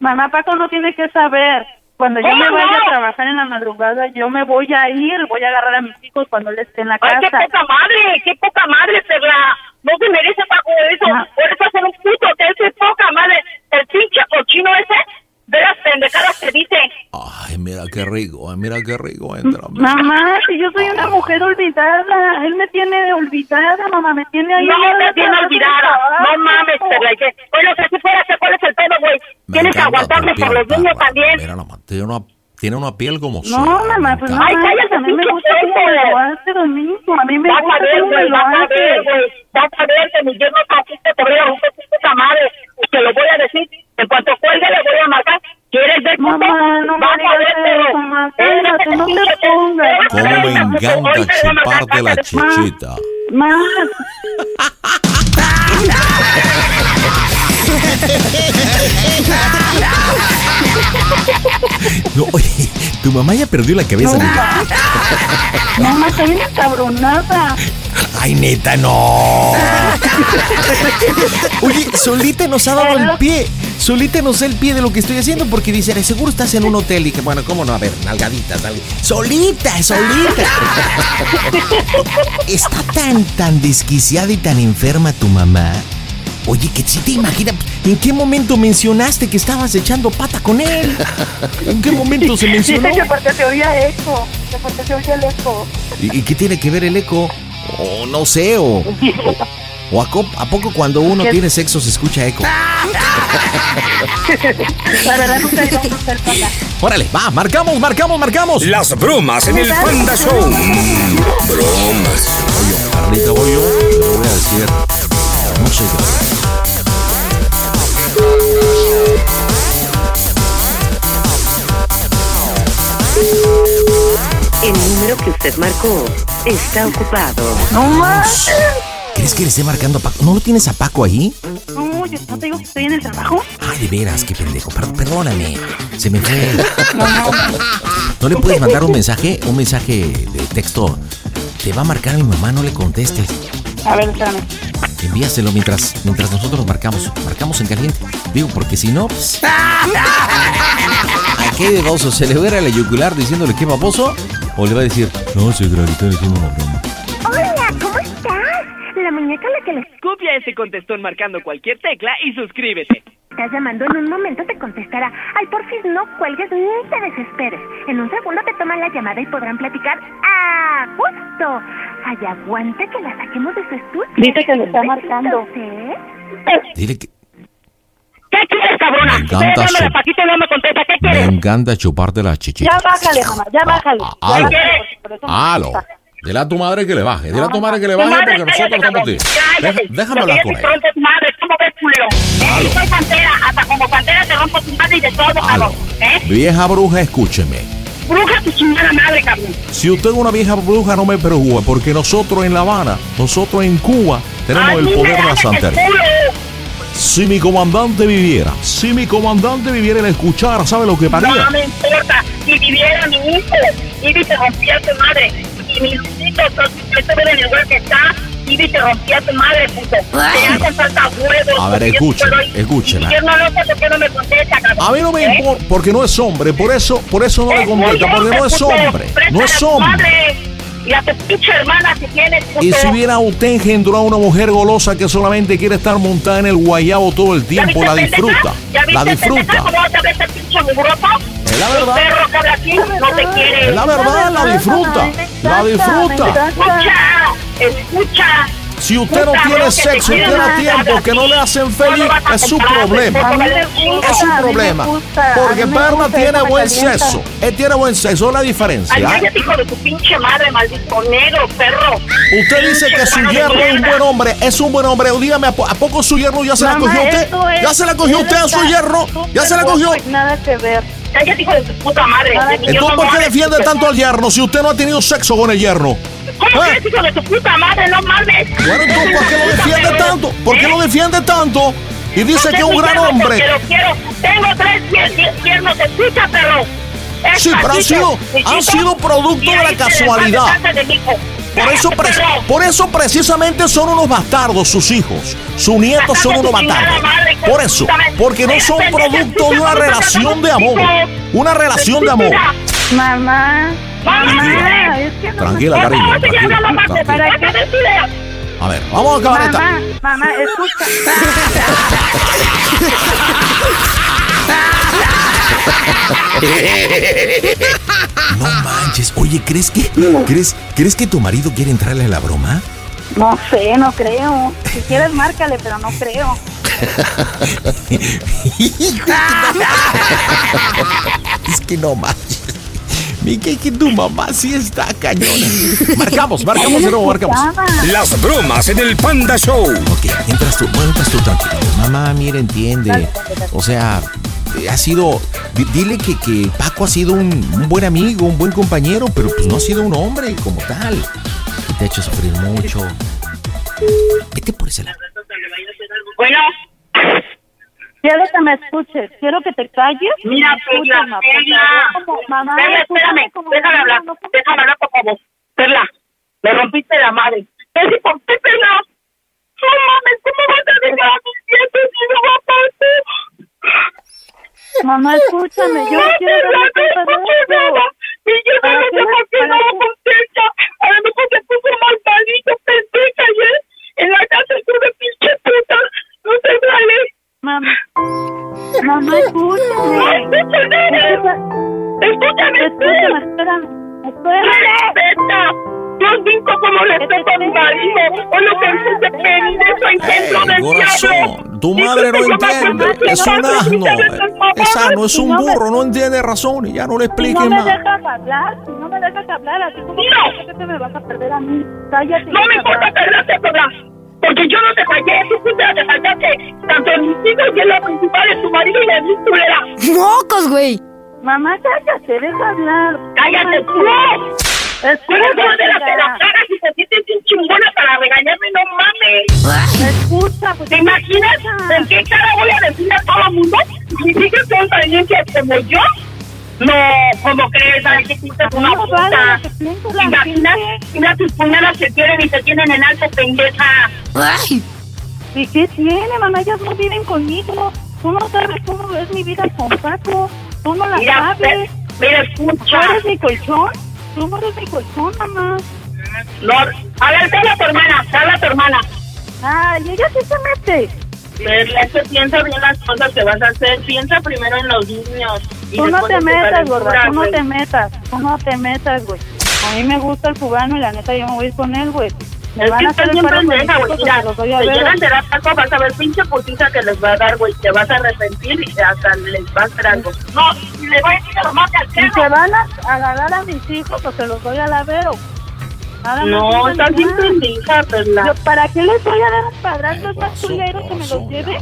Mamá, Paco no tiene que saber. Cuando yo ¿Cómo me vaya a trabajar en la madrugada, yo me voy a ir, voy a agarrar a mis hijos cuando él esté en la Ay, qué casa. poca madre, qué poca madre, perra. No se merece Paco eso. Por eso hacen un puto hotel, qué poca madre. El pinche cochino ese, de las pendejadas que dice. Ay, mira qué rico, ay, mira qué rico entra. Mamá, si yo soy una mujer olvidada, él me tiene olvidada, mamá, me tiene ahí. No me tiene olvidada. No mames, perra. y que- que si fuera, ¿qué- ¿cuál es el pedo, güey? Tienes que aguantarme por los niños también. Mira nada más, tiene una, tiene una piel como No, mamá, pues no, Ay, cállate, a mí me gusta cómo lo hace Domingo, a mí me Vas a gusta ver, cómo me lo vas a hace. ver, güey. Vas a ver que mi yerno Paquito te voy a tu puta madre. Y te lo voy a decir. En cuanto cuelgue, le voy a marcar. ¿Quieres ver? Mamá, no me Vas a ver, mamá, cálmate, no te pongas. Cómo me encanta chuparte la cállate. chichita. Más. No, oye, tu mamá ya perdió la cabeza. neta. Mamá, estoy encabronada. Ay, neta, no. Oye, solita nos ha dado el pie. Solita nos da el pie de lo que estoy haciendo porque dice, "Ay, seguro estás en un hotel. Y que, bueno, ¿cómo no? A ver, nalgaditas, nalg- Solita, solita. Está tan, tan desquiciada y tan enferma tu mamá. Oye, que si te imaginas, ¿en qué momento mencionaste que estabas echando pata con él? ¿En qué momento se mencionó? Dice que porque se oía eco, que porque se oía el eco. ¿Y, y qué tiene que ver el eco? O no sé, o... ¿O a, co- a poco cuando uno ¿Qué? tiene sexo se escucha eco? La verdad nunca iba a. Órale, va, marcamos, marcamos, marcamos. Las bromas en el Panda Show. Bromas. Ahorita voy yo, le voy a decir. No sé qué. El número que usted marcó está ocupado. No más. ¿Crees que le esté marcando a Paco? ¿No lo tienes a Paco ahí? No, yo no te digo que estoy en el trabajo. Ay, de veras, qué pendejo. Per- perdóname. Se me fue. ¿No le puedes mandar un mensaje? Un mensaje de texto. Te va a marcar mi mamá, no le contestes. A ver, espérame. Envíaselo mientras, mientras nosotros marcamos. Marcamos en caliente. Digo, porque si no, pues. ¿A qué baboso? ¿Se le va a ir al yugular diciéndole qué baboso? ¿O le va a decir, no, se gravitó diciendo una broma? Hola, ¿cómo estás? La muñeca a la que le... Copia ese contestón marcando cualquier tecla y suscríbete. Estás llamando, en un momento te contestará. Ay, por fin no cuelgues ni te desesperes. En un segundo te toman la llamada y podrán platicar a gusto. Ay, aguante que la saquemos de su estudio. Dice que le está marcando. ¿Eh? Dile que ¿Qué quieres, cabrona? Me encanta la Paquita y no me contesta. ¿Qué me quieres? encanta chuparte las chichitas. Ya bájale, mamá, ya bájale. Aló. bájale, eso me Aló. gusta. Dile a tu madre que le baje. Dile a tu madre que le baje madre, porque nosotros. Cállate. Deja- Déjame hablar con ella. madre, ¿cómo ves, culero? ¿Eh? Soy pantera, hasta como pantera te rompo tu madre y de todo, cabrón. ¿Eh? Vieja bruja, escúcheme. Bruja tu chingada madre, cabrón. Si usted es una vieja bruja, no me preocupe, porque nosotros en La Habana, nosotros en Cuba, tenemos el poder de la santería. Si mi comandante viviera, si mi comandante viviera y le escuchara, ¿sabe lo que No paría? me importa. Si viviera mi hijo, y te rompía tu madre. Y mi hijito, estuve en el lugar que está, y te rompía tu madre, puto. Te hacen falta huevos. A ver, escúcheme. Y yo no lo sé por qué no me contesta, cabrón. A mí no me ¿Eh? importa, porque no es hombre, por eso, por eso no le Es contesta, porque no es hombre, no es hombre. Y a tu pinche hermana que tienes, puto. Y si viera usted engendró a una mujer golosa que solamente quiere estar montada en el guayabo todo el ¿Ya tiempo, viste, la disfruta, ¿Ya viste, la disfruta. cómo te ves el pinche mugroso? Es la verdad. El perro que habla aquí no te quiere. Es la verdad, la disfruta, la disfruta. Escucha, escucha. Si usted no tiene sexo tiene tiempo que no le hacen feliz, es su problema. Es su A mí me problema. Porque Perla tiene buen sexo. Él tiene buen sexo, es la diferencia. Hijo de tu pinche madre, maldito negro, perro. Usted dice que su yerno es un buen hombre, es un buen hombre. Dígame, ¿a po- ¿a poco su yerno ya se la cogió usted? ¿Ya se la cogió usted a su yerno? ¿Ya se la cogió? súper Nada que ver. Cállate, hijo de tu puta madre. Entonces, ¿por qué defiende tanto al yerno si usted no ha tenido sexo con el yerno? ¿Cómo ¿Eh? que es hijo de tu puta madre? No mames. Bueno, entonces, ¿por qué lo defiende tanto? ¿Por qué lo defiende tanto? Y dice que es un gran hombre. Pero quiero. Tengo tres piernas. Escucha, perro. Es Sí, pero han sido, han sido producto de la casualidad. levantas de mi hijo. Por eso, pre- por eso precisamente son unos bastardos sus hijos. Sus nietos son unos bastardos. Por eso, porque no son producto de una relación de amor. Una relación de amor. Mamá. Mamá, es que no Tranquila, cariño, ¿Cómo se llama tranquila. A ver, vamos a acabar esta. Mamá, mamá, escucha. No manches. Oye, ¿crees que, crees, ¿crees que tu marido quiere entrarle a la broma? No sé, no creo. Si quieres, márcale, pero no creo. es que no manches. Mica, es que tu mamá sí está cañona. Marcamos, marcamos de nuevo, marcamos. Las bromas en el Panda Show. Ok, entras tú, bueno, entras tú tranquilo. Mamá, mira, entiende. O sea, ha sido. di- Dile que, que Paco ha sido un, un buen amigo, un buen compañero, pero pues no ha sido un hombre como tal. Y te ha hecho sufrir mucho. Vete por ese lado. Bueno. Quiero que me escuches, quiero que te calles. Mira, y me Perla, Perla. Perla, espérame, déjame hablar, déjame hablar, por favor. Perla, me rompiste la madre. Perla, ¿por qué, Perla? No mames, ¿cómo vas a dejar a mis nietos si no va a pasar? Mamá, escúchame, yo No, quiero no de esto. nada. Y yo no ¿Para sé por qué no contesta. A lo mejor se puso mal malito, pendeja, él en la casa una pinche puta. No te vale. Mamá, mamá, escúchame. No escucho nada. Escúchame, Escúchame, espérame, espérame. Respeta. Visto cómo respeto a mi marido. O lo que dice ese pendejo engendro del corazón, tu madre no entiende. Es un asno. Es asno, es un burro, no entiende razón y ya no le Si expliques no me más. dejas hablar, si no me dejas hablar, así como No. que te me vas a perder a mí. Cállate. No me importa perderte, Cobra. Porque yo no te fallé. Tú fuiste la que fallaste. Tanto en mis hijos y en la principal es tu marido y la mi culera. ¡Mocos, güey! Mamá, cállate, deja hablar. ¡Cállate tú! Escucha, y te sientes bien chingona para regañarme, no mames. Escucha, pues. ¿Te imaginas en qué cara voy a decirle a todo el mundo? Si sigues con experiencia como yo, No, ¿cómo crees? Ay, que tú eres una No, puta. Imagina, mira tus cuñadas que quieren y te tienen en alto, pendeja. ¿Y qué tiene, mamá? Ellas no viven conmigo. Tú no sabes cómo es mi vida con Paco. Tú no la Mira, sabes. mira, escucha. ¿Tú eres mi colchón? Eres mi colchón, mamá. No, a ver, habla a tu hermana, habla a tu hermana. Ay, ella sí se mete. Perla, es que piensa bien las cosas que vas a hacer. Piensa primero en los niños. y Tú no te metas, gorda. Tú no te metas. Tú no te metas, güey. A mí me gusta el cubano y la neta yo me voy con él, güey. Me Es que a con pendeja, mis güey. hijos, Mira, a te llegan de dar taco, vas a ver pinche putiza que les va a dar, güey. Te vas a arrepentir y hasta les va a hacer algo. No, le voy a decir a los más Si se van a agarrar a mis hijos, pues se los doy al lavero. Nada más No, nada. bien pendeja, Perla. Yo, ¿Para qué les voy a dar un padrastro más culero que me los lleve?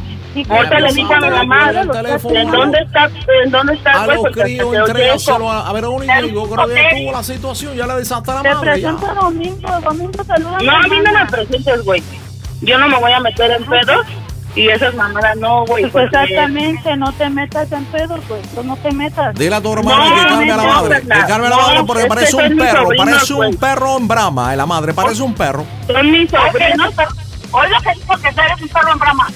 Ahorita le digo a mi mamá, a ¿en dónde estás? ¿En dónde estás, A güey? los críos, te entrégaselo a, a Verónica y yo creo que tuvo la situación, ya le desata la Te madre. ya. presento domingo, domingo saluda No, a mí no me presentes, güey. Yo no me voy a meter en pedos y esas mamadas no, güey. Pues exactamente, no te metas en pedos, pues, no te metas. Dile a tu hermana No, que calme a la madre. Que calme a la No, madre porque es que parece un perro. sobrinos, Parece un perro en brama. La madre parece un perro. Son mis sobrinos. Hoy lo que dijo que eres un perro en brama.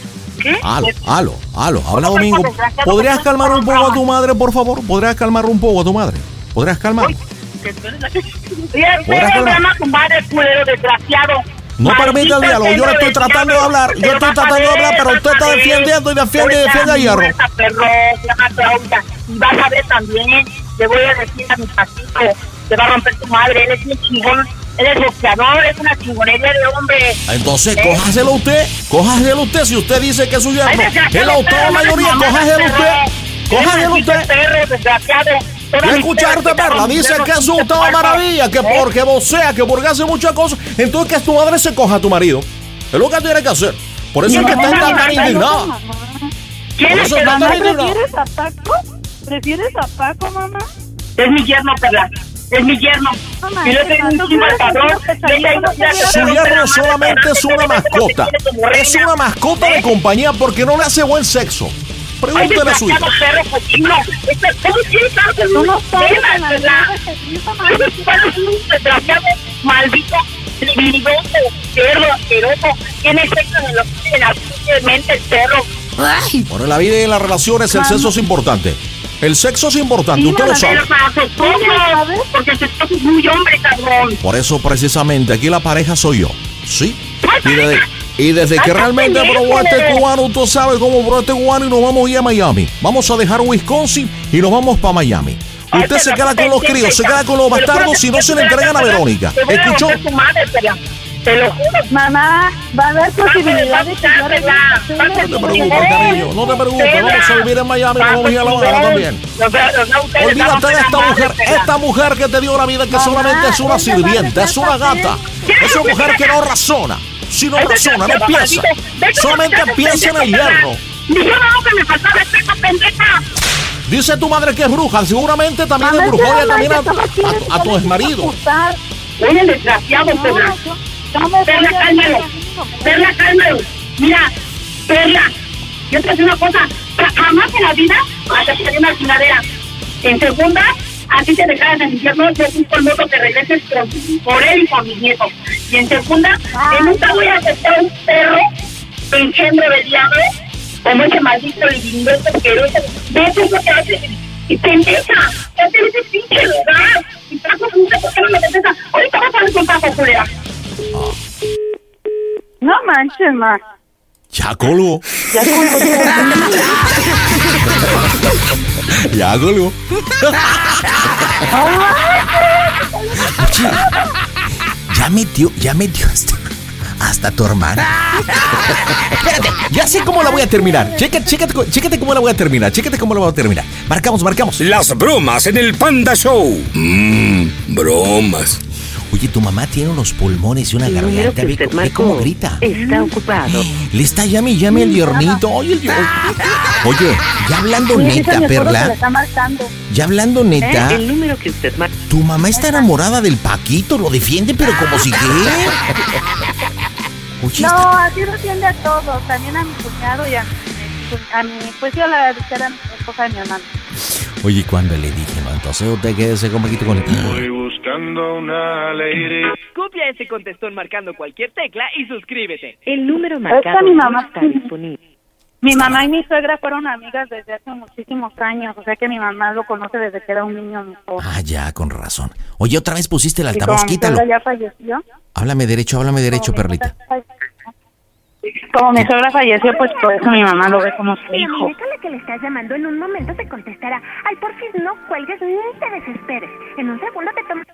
¿Qué? Halo, halo, halo. Habla Domingo. ¿Podrías calmar un poco a tu madre, por favor? ¿Podrías calmar un poco a tu madre? ¿Podrías calmar? Y el perro en brama, tu madre, culero desgraciado. No permite Maldito el diálogo. Yo le estoy tratando de hablar. Yo estoy tratando de hablar, pero te usted está defendiendo y defiende y defiende a hierro. Y vas a ver también, le voy a decir a mi pasito, te va a romper tu madre, él es un chingón, él es boxeador, es una chingonería de hombre. Entonces, ¿Eh? cójaselo usted. Cójaselo usted. Si usted dice que es su desgraciado, es la perro, mayoría, cójaselo usted. Cójaselo usted. perro, desgraciado. Mis escucharte, Perla. Dice que es y octava te maravilla, que ¿Eh? porque vocea, que porque hace muchas cosas. Entonces, que tu madre se coja a tu marido. Es lo que tiene que hacer. Por eso es que está tan, tan indignada. ¿Quién Por es eso que mamá. ¿Prefieres a Paco? ¿Prefieres a Paco, mamá? Es mi yerno, Perla. Es mi yerno. Y yo soy un ¿tú chingo de crees que cabrón. yo te Yo ya iba a ir a Su yerno solamente es una mascota. Es una mascota de ¿Eh? compañía porque no le hace buen sexo. Ay, Pregúntele a su hijo. desgraciado perro cochino. ¿Cómo quieres estar con Tú un no sabes tema, en la vida asqueroso. Tiene sexo en, los, mente el perro. La y en las relaciones el sexo es importante. El sexo es importante, Sí, usted lo sabe. pero para su esposo, porque su esposo es muy hombre, cabrón. Por eso precisamente aquí la pareja soy yo. ¿Sí? Y desde, y desde que realmente probó este cubano, usted sabe cómo probó este cubano y nos vamos a ir a Miami. Vamos a dejar Wisconsin y nos vamos para Miami. Usted se queda con los críos, se queda con los bastardos si no se le entregan a Verónica. ¿Escuchó? Te lo juro. Mamá, va a haber posibilidad de que yo. No te preocupes, cariño, no te preocupes. Vamos a vivir en Miami y nos vamos a ir a La Habana también. Olvídate de esta mujer, esta mujer que te dio la vida que solamente es una sirvienta, es una gata. Es una mujer que no razona. Si no razona, no piensa. Solamente piensa en el hierro. Dijeron que me faltaba respeto, pendeja. Dice tu madre que es bruja, seguramente también es bruja y también a, a- a tu exmarido. Oye, desgraciado, Perla. Perla, cálmalo. Perla, cálmalo. Mira, Perla, yo te voy a decir una cosa. Ja- Jamás en la vida aceptaría una chingadera. En segunda, así te dejaras en el infierno, yo busco el modo que regreses por, por él y por mis nietos. Y en segunda, que nunca voy a aceptar un perro engendro de diablo como ese maldito livindoso asqueroso. ¿Ves eso que hace? Y pendeja, ¿qué ese pinche lugar? Y ¿por qué no me contesta? Ahorita vas a ver con Paco, culera. No manches, ma. Ya colgó. Ya Ya colgó. Oye, ya metió, ya metió hasta, hasta tu hermana. Espérate, ya sé cómo la voy a terminar. Chécate, chécate, chécate cómo la voy a terminar. Chécate cómo la voy a terminar. Marcamos, marcamos. Las bromas en el Panda Show. Mmm, bromas. Oye, tu mamá tiene unos pulmones y una El garganta. Ve, usted ve cómo grita. está ocupado. Le está llame y llame el diernito. Oye, el ya hablando Oye, neta, Perla. está. Ya hablando neta. ¿Eh? El número que usted marcó. Tu mamá está enamorada del Paquito, lo defiende, pero como si qué. Oye, No, está- así defiende a todos, también a mi cuñado y a mi, a mi pues yo la era esposa de mi hermano. Oye, cuando le dije, man, Entonces usted quédese con poquito con Voy buscando una lady. Copia ese contestón marcando cualquier tecla y suscríbete. El número Esta mi mamá. está disponible. Mi mamá y mi suegra fueron amigas desde hace muchísimos años, o sea que mi mamá lo conoce desde que era un niño. mi. Ah, ya, con razón. Oye, otra vez pusiste el Y altavoz, mi quítalo. ya falleció, Háblame derecho, háblame derecho, Perlita. Como mi suegra falleció, pues por eso mi mamá lo ve como su La hijo. muñeca a la que le estás llamando en un momento te contestará. Ay, por fin no cuelgues ni te desesperes. En un segundo te tomas...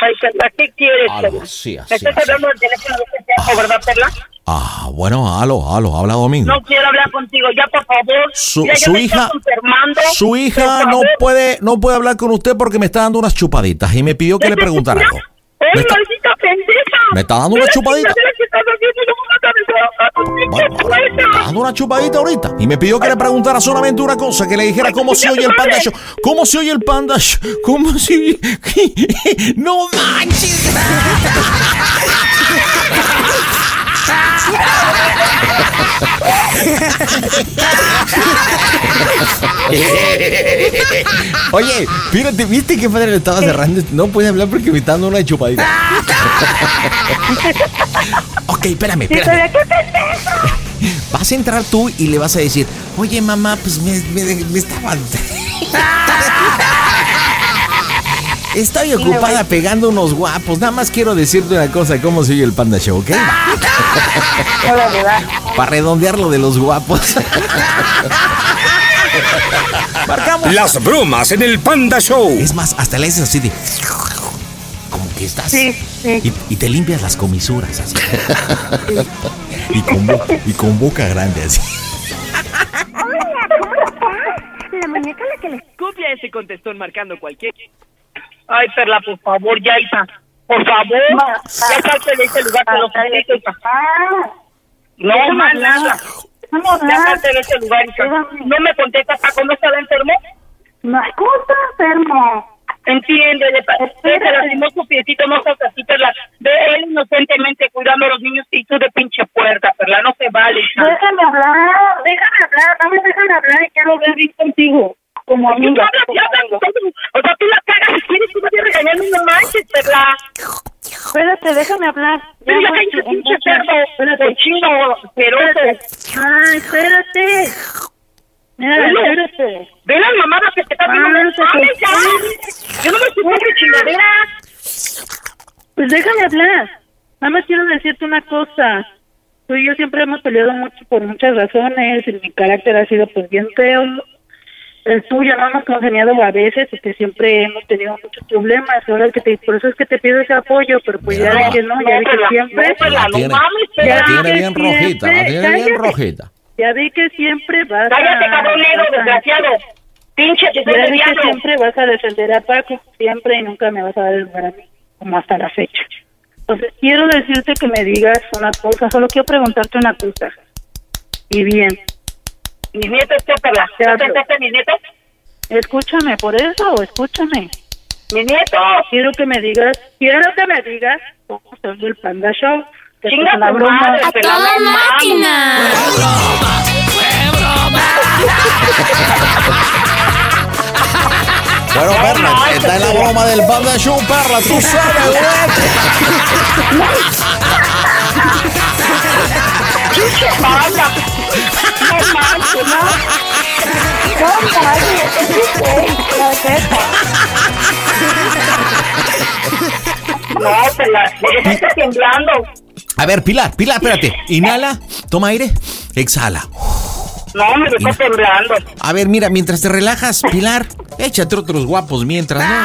Ay, Perla, ¿qué quieres? Algo así, ¿Me así, estás así. hablando del teléfono de tiempo, verdad, Perla? Ah, bueno, halo, halo, habla Domingo. No quiero hablar contigo, ya, por favor. Su, Ya, ya su hija, su hija no puede, no puede hablar con usted porque me está dando unas chupaditas y me pidió que le preguntara algo. ¡Ay, Me está-! Me está dando una chupadita. me está dando una chupadita ahorita y me pidió que le preguntara solamente una cosa, que le dijera cómo se oye el panda show, cómo se oye el panda show, cómo se oye, no manches. Oye, fíjate, ¿viste qué padre le estaba cerrando? No puede hablar porque me está dando una chupadita. ok, espérame, espérame. Vas a entrar tú y le vas a decir, oye mamá, pues me, me, me estaba... Estoy ocupada pegando unos guapos. Nada más quiero decirte una cosa, cómo se oye el Panda Show, ¿ok? Para redondear lo de los guapos. Marcamos. Las bromas en el Panda Show. Es más, hasta le haces así de... Como que estás... Sí, sí. Y, y te limpias las comisuras así. y, con, bo- y con boca grande así. Hola, ¿cómo estás? La muñeca la que le... Copia ese contestón marcando cualquier... Ay, Perla, por favor, ya, hija. Por favor, ya salte de ese lugar, te lo suplico, hija. No, Déjame más nada. Ya salte de ese lugar, hija. No me contestas, ¿para cómo estaba enfermo? No, ¿cómo está enfermo? Entiéndele, pa- te lastimó su piecito, no seas así, Perla. Ve él inocentemente cuidando a los niños y tú de pinche puerta, Perla, no se vale, hija. Déjame hablar, déjame hablar, no me dejan hablar y quiero ver bien contigo, como ¿Por qué tú amiga. hablas ya? O sea, tú la cagas y quieres que vaya regañando, no manches, Perla. Espérate, déjame hablar. Ya Mira, voy, pinche, ya voy. cerdo, cochino, asqueroso. Ay, espérate. Mira, espérate. Ve las mamadas que te están Ah, ¡Mames, te- ya! Yo no me supo de chingadera. Pues déjame hablar. Nada más quiero decirte una cosa. Tú y yo siempre hemos peleado mucho por muchas razones. y mi carácter ha sido pues bien feo. El tuyo no hemos congeniado a veces porque siempre hemos tenido muchos problemas. Ahora que te, por eso es que te pido ese apoyo, pero pues ya vi que no, ya vi que siempre. La tiene, Ya bien rojita, la siempre- tiene bien cállate. rojita. Ya vi que siempre vas Cállate, a... cabronero, desgraciado. Pinche, te Ya vi que siempre vas a defender a Paco, siempre y nunca me vas a dar el lugar a mí, como hasta la fecha. Entonces, quiero decirte que me digas una cosa, solo quiero preguntarte una cosa. Y bien. Mis nietos, ¿qué, Perla? Ya, ¿No pensaste en mis nietos? Escúchame, por eso, escúchame. Mis nietos. Quiero que me digas, quiero que me digas cómo se el Panda Show. Que Chinga tu broma. madre, ¡A toda no máquina! Bueno, Perla, está en la broma del Panda Show, Perla, tú sabes, ¡Pinche panda! No manches, no. No manches, No, Perla, me dejaste temblando. A ver, Pilar, Pilar, espérate. Inhala, toma aire, exhala. No, me dejó temblando. A ver, mira, mientras te relajas, Pilar, échate otros guapos mientras, ¿no?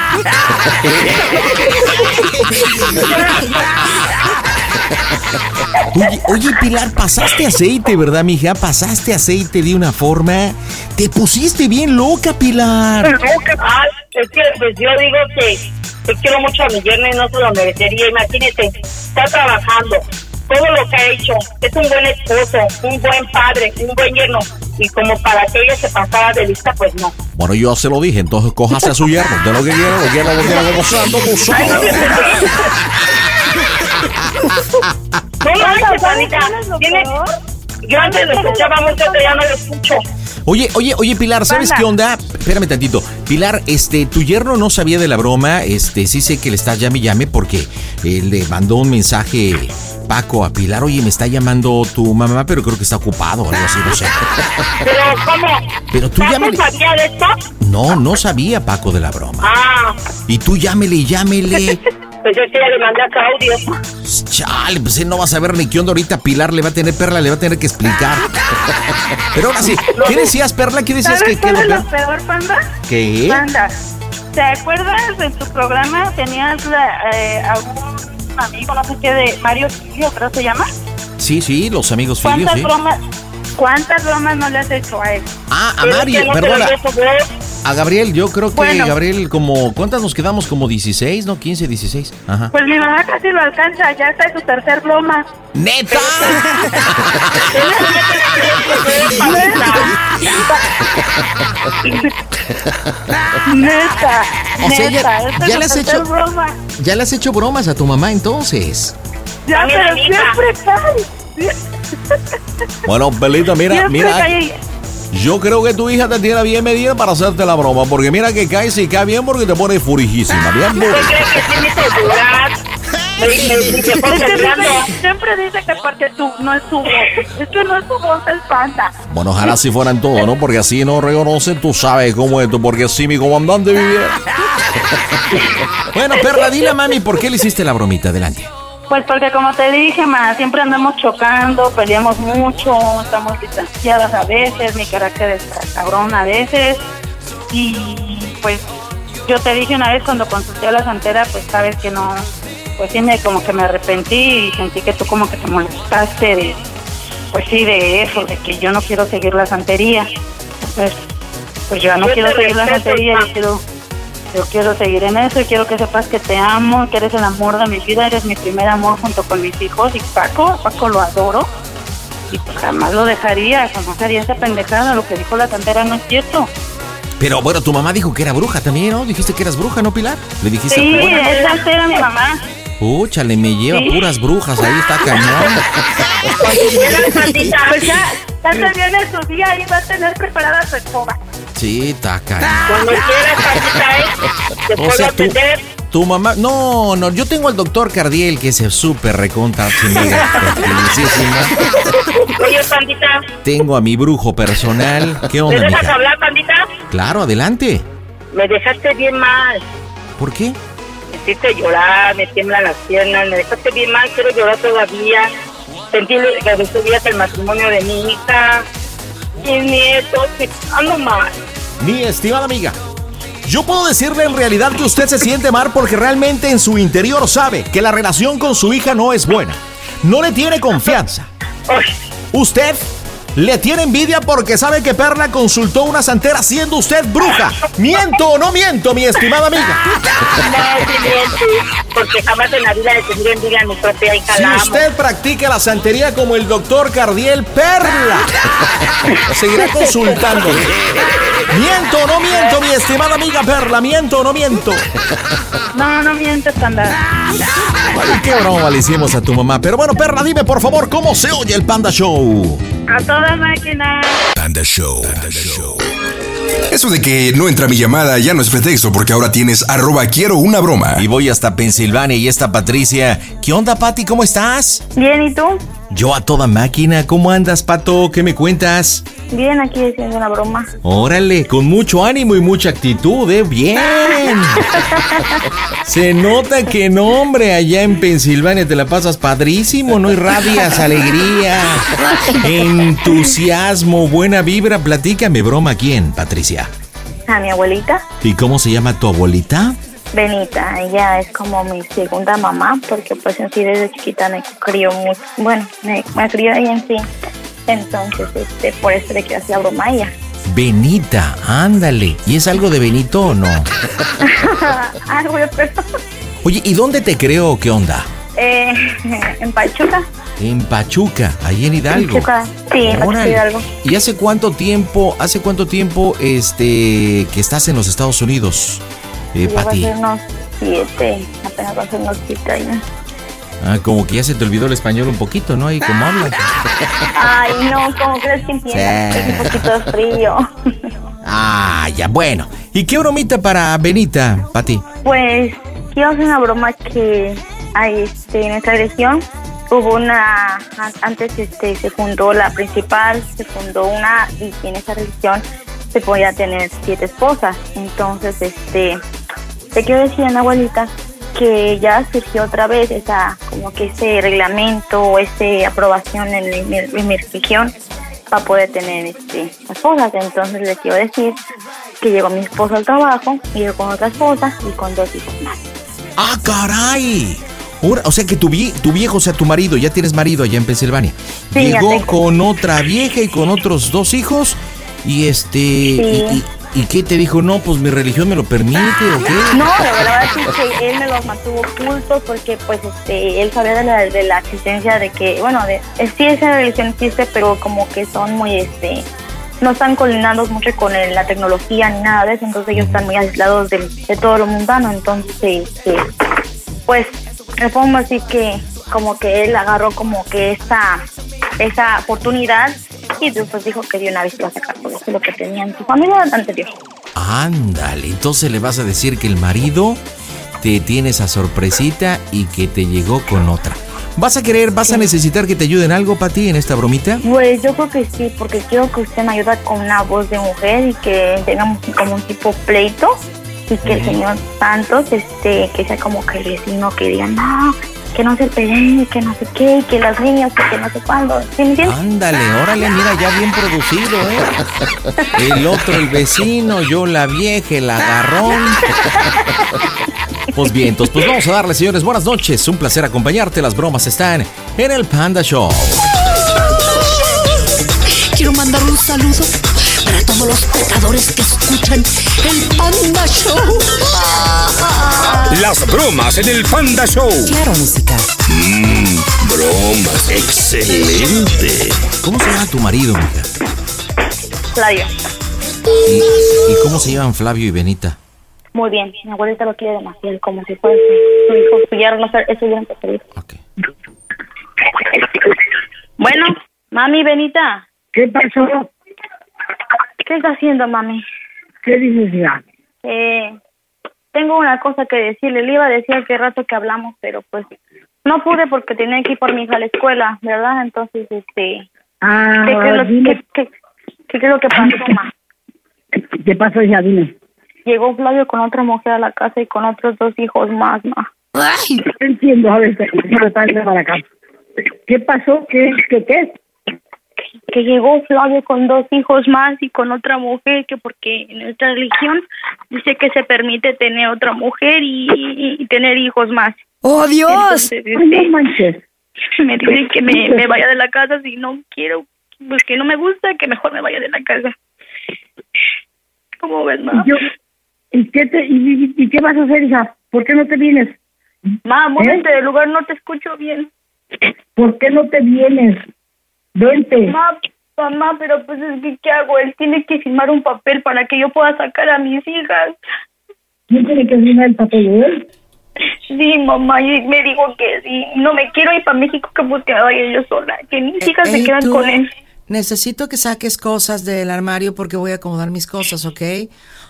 Oye, oye, Pilar, pasaste aceite, ¿verdad, mija? Pasaste aceite de una forma. Te pusiste bien loca, Pilar. Ay, es que pues yo digo que, que quiero mucho a mi yerno y no se lo merecería. Imagínate, está trabajando, todo lo que ha hecho, es un buen esposo, un buen padre, un buen yerno. Y como para que ella se pasara de lista, pues no. Bueno, yo se lo dije, entonces cójase a su yerno. De lo que quiero, lo quiero, lo quiero gozando, tú sabes. No manches, Anita. Tiene... Yo antes lo escuchaba mucho, pero ya no lo escucho. Oye, oye, oye, Pilar, ¿sabes Panda. qué onda? Espérame tantito. Pilar, este, tu yerno no sabía de la broma. Este, sí sé que le está llame y llame porque eh, le mandó un mensaje Paco a Pilar. Oye, me está llamando tu mamá, pero creo que está ocupado o algo así, no sé. Pero, ¿cómo? Pero tú ¿Paco llámale. sabía de esto? No, no sabía Paco de la broma. Ah, Y tú llámele y llámele. pues yo sí ya le mandé acá audio. Chale, pues él no va a saber ni qué onda ahorita. Pilar le va a tener Perla, le va a tener que explicar. Pero ahora sí, ¿qué decías, Perla? ¿Qué decías que ¿Sabes cuál qué es lo peor, Panda? ¿Qué? Panda, ¿te acuerdas en tu programa tenías la, eh, a un amigo, no sé qué, de Mario Silvio, creo que se llama? Sí, sí, los amigos ¿Cuántas sí. bromas, cuántas bromas no le has hecho a él? Ah, a Mario, perdona. A Gabriel, yo creo que Bueno. Gabriel, como, ¿cuántas nos quedamos? Como 16, ¿no? 15, 16. Ajá. Pues mi mamá casi lo alcanza, ya está en su tercer broma. ¡Neta! Neta, O sea, ya- neta, esta ya es le has hecho- broma. Ya le has hecho bromas a tu mamá entonces. Ya, pero siempre cae. Bueno, Belita, mira, mira. Yo creo que tu hija te tiene bien medida para hacerte la broma. Porque mira que cae y cae bien porque te pone furijísima. Bien, ¿Qué crees que siempre dice que porque tú no es tu voz. Es que no es tu voz, es panda. Bueno, ojalá si fueran todos, ¿no? Porque así no reconocen, tú sabes cómo es esto, porque así mi comandante viviera. bueno, Perla, dile a mami por qué le hiciste la bromita. Adelante. Pues porque como te dije, ma, siempre andamos chocando, peleamos mucho, estamos distanciadas a veces, mi carácter es cabrón a veces. Y pues yo te dije una vez cuando consulté a la santera, pues sabes que no, pues sí me como que me arrepentí y sentí que tú como que te molestaste de, pues sí, de eso, de que yo no quiero seguir la santería. Pues, pues yo no Yo quiero seguir la santería, yo quiero yo quiero seguir en eso y quiero que sepas que te amo, que eres el amor de mi vida, eres mi primer amor junto con mis hijos y Paco, Paco lo adoro y pues jamás lo dejaría, jamás haría esa pendejada, lo que dijo la santera no es cierto. Pero bueno, tu mamá dijo que era bruja también, ¿no? Dijiste que eras bruja, ¿no, Pilar? Le dijiste. Sí, es santera mi mamá. Púchale, me lleva Sí. puras brujas, ahí está cañón. Pues ya, ya te viene su día y va a tener preparada su escoba. Sí, está cañón. Cuando quieras, Paquita, ¿eh? Te O puedo sea, tú, atender. tu mamá. No, no, yo tengo al doctor Cardiel que se súper felicísima. Oye, pandita, Tengo a mi brujo personal. ¿Qué ¿me onda, dejas mija? hablar, pandita? Claro, adelante. Me dejaste bien mal. ¿Por qué? Me hiciste llorar, me tiemblan las piernas, me dejaste bien mal, quiero llorar todavía. Sentí que destruías el matrimonio de mi hija, mis nietos, ando mal. Mi estimada amiga. Yo puedo decirle en realidad que usted se siente mal porque realmente en su interior sabe que la relación con su hija no es buena. No le tiene confianza. Usted le tiene envidia porque sabe que Perla consultó una santera siendo usted bruja. ¿Miento o no miento, mi estimada amiga? No, sí mientes, porque jamás en la vida le tendría envidia a mi propia hija. Si usted practica la santería como el doctor Cardiel Perla, seguirá consultando. ¿Miento o no miento, mi estimada amiga Perla? ¿Miento o no miento? No, no mientes, panda. Ay, qué broma le hicimos a tu mamá. Pero bueno, Perla, dime por favor cómo se oye el Panda Show. A toda máquina. Panda Show. Eso de que no entra mi llamada ya no es pretexto porque ahora tienes arroba quiero una broma. Y voy hasta Pensilvania y esta Patricia. ¿Qué onda, Pati? ¿Cómo estás? Bien, ¿y tú? Yo a toda máquina. ¿Cómo andas, Pato? ¿Qué me cuentas? Bien, aquí haciendo una broma. Órale, con mucho ánimo y mucha actitud, ¿eh? Bien. Se nota que no, hombre, allá en Pensilvania te la pasas padrísimo, ¿no? Irradias alegría, entusiasmo, buena vibra. Platícame, broma, ¿quién, Patricia? A mi abuelita, ¿Y cómo se llama tu abuelita? Benita, ella es como mi segunda mamá, porque pues en sí desde chiquita me crió mucho, bueno, me, me crió ella en sí. Entonces, este, por eso le quiero hacer broma a ella. Benita, ándale. ¿Y es algo de Benito o no? Güey, pero... Oye, ¿y dónde te creo? ¿Qué onda? Eh, en Pachuca. En Pachuca, ahí en Hidalgo. Pachuca, sí, en Pachuca. Hidalgo. ¿Y hace cuánto tiempo, hace cuánto tiempo, este, que estás en los Estados Unidos, eh, a Pati? ser unos siete, apenas va a ser unos siete años. Ah, como que ya se te olvidó el español un poquito, ¿no? Ahí como hablas. Ay, no, ¿cómo crees que entiendas? Sí. Es un poquito frío. Ah, ya, bueno. ¿Y qué bromita para Benita, Pati? Pues quiero hacer una broma que hay este, en esta región. Hubo una, a- antes este, se fundó la principal, se fundó una y en esa religión se podía tener siete esposas. Entonces, este, te quiero decir, Ana abuelita, que ya surgió otra vez esa, como que ese reglamento o esa aprobación en, mi- en mi religión para poder tener este, esposas. Entonces les quiero decir que llegó mi esposo al trabajo, y yo con otra esposa y con dos hijos más. ¡Ah, caray! O sea que tu, vie- tu viejo, o sea, tu marido, ya tienes marido allá en Pensilvania. Sí, Llegó con otra vieja y con otros dos hijos. Y este. Y, y- y qué te dijo? No, pues mi religión me lo permite o qué? No, la verdad es que él me los mantuvo ocultos porque pues este él sabía de la, de la existencia de que, bueno, de, sí esa religión existe, pero como que son muy, este, no están coordinados mucho con el- la tecnología ni nada de eso, entonces ellos están muy aislados de, de todo lo mundano, entonces, este, pues, le podemos decir que como que él agarró como que esa, esa oportunidad y después dijo que de una vez iba a sacar todo eso, lo que tenía en su familia anterior. Ándale, entonces le vas a decir que el marido te tiene esa sorpresita y que te llegó con otra. ¿Vas a querer, vas a necesitar que te ayuden algo, Pati, en esta bromita? Pues yo creo que sí, porque quiero que usted me ayude con una voz de mujer y que tengamos como un tipo pleito y que el señor Santos, este, que sea como que el vecino que diga, no, que no se peleen, que no sé qué, y que las niñas, que no sé cuándo, ¿sí me entiendes? Ándale, órale, mira, ya bien producido, ¿eh? El otro, el vecino, yo la vieja, el agarrón. Pues bien, entonces, pues vamos a darle, señores, buenas noches. Un placer acompañarte. Las bromas están en el Panda Show. Quiero mandar un saludo todos los pecadores que escuchan el Panda Show. Las bromas en el Panda Show. Claro, música. Mmm, bromas. Excelente. ¿Cómo se llama tu marido, mija? Flavio, ¿Y, y cómo se llevan Flavio y Benita? muy bien, mi abuelita lo quiere demasiado, como si fuera su su hijo, su ya no sé, eso ya no se puede. Bueno, mami, Benita. ¿Qué pasó? ¿Qué está haciendo, mami? ¿Qué dices ya? Eh, tengo una cosa que decirle. Le iba a decir hace rato que hablamos, pero pues no pude porque tenía que ir por mi hija a la escuela, ¿verdad? Entonces, este... Ah, ¿qué, qué es lo, dime. qué- qué- qué es lo que pasó, ma? ¿Qué pasó, hija? Dime. Llegó Flavio con otra mujer a la casa y con otros dos hijos más, ma. Entiendo, a ver, para acá. ¿Qué pasó? ¿Qué, qué, qué? Que llegó Flavio con dos hijos más y con otra mujer, que porque en nuestra religión dice que se permite tener otra mujer y, y- y tener hijos más. ¡Oh, Dios! Entonces, Ay, no este, manches. me dice que me, me vaya de la casa si no quiero, pues que no me gusta, que mejor me vaya de la casa. ¿Cómo ves, ma? ¿Y, yo, ¿y, qué te, y, y- y qué vas a hacer, hija? ¿Por qué no te vienes? Ma, ¿Eh? muévete del lugar, no te escucho bien. ¿Por qué no te vienes? Vente. Ma, mamá, pero pues es que, ¿qué hago? Él tiene que firmar un papel para que yo pueda sacar a mis hijas. ¿Quién tiene que firmar el papel de él? Sí, mamá, y me dijo que sí. No me quiero ir para México, que pues que vaya yo sola. Que mis hijas se quedan tú, con él. Necesito que saques cosas del armario porque voy a acomodar mis cosas, ¿ok?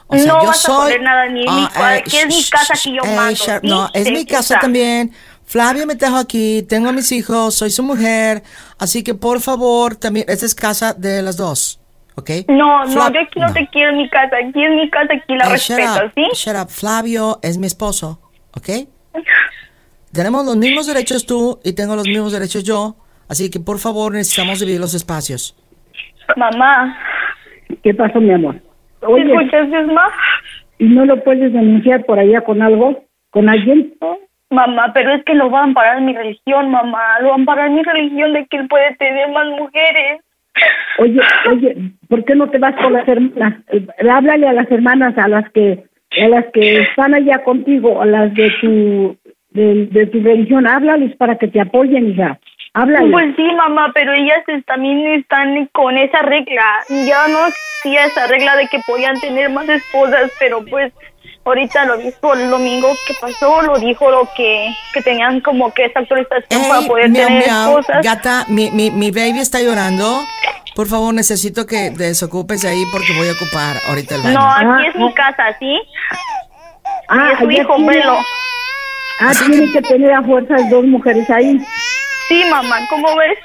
O no yo vas a soy- poner nada ni en mi Ah, cuarto, eh, que es mi casa que yo eh, mando. ¿sí? No, es ¿Te mi casa también. Flavio me trajo aquí, tengo a mis hijos, soy su mujer, así que por favor, también, esta es casa de las dos, ¿ok? No, no, yo aquí no, te quiero en mi casa. Aquí es mi casa, aquí la shut respeto, up, ¿sí? Shut up. Flavio es mi esposo, ¿ok? Tenemos los mismos derechos tú y tengo los mismos derechos yo, así que por favor necesitamos dividir los espacios. Mamá, ¿Qué pasó, mi amor? ¿te Oye, escuchaste, ma? ¿y no lo puedes denunciar por allá con algo? ¿Con alguien? Mamá, pero es que lo va a amparar mi religión, mamá. Lo va a amparar mi religión de que él puede tener más mujeres. Oye, oye, ¿por qué no te vas con las hermanas? Eh, Háblale a las hermanas, a las que a las que están allá contigo, a las de tu de, de tu religión, háblales para que te apoyen, hija. Háblales. Pues sí, mamá, pero ellas también están con esa regla. Ya no existía esa regla de que podían tener más esposas, pero pues ahorita lo dijo el domingo que pasó, lo dijo lo que, que tenían como que esa actualización para poder miau, tener miau. cosas. Gata, mi, mi, mi baby está llorando. Por favor, necesito que desocupes ahí porque voy a ocupar ahorita el baño. No, aquí es mi casa, ¿sí? Ah, y es su hijo, tiene- velo. Ah, tiene que tener a fuerzas dos mujeres ahí. Sí, mamá, ¿cómo ves?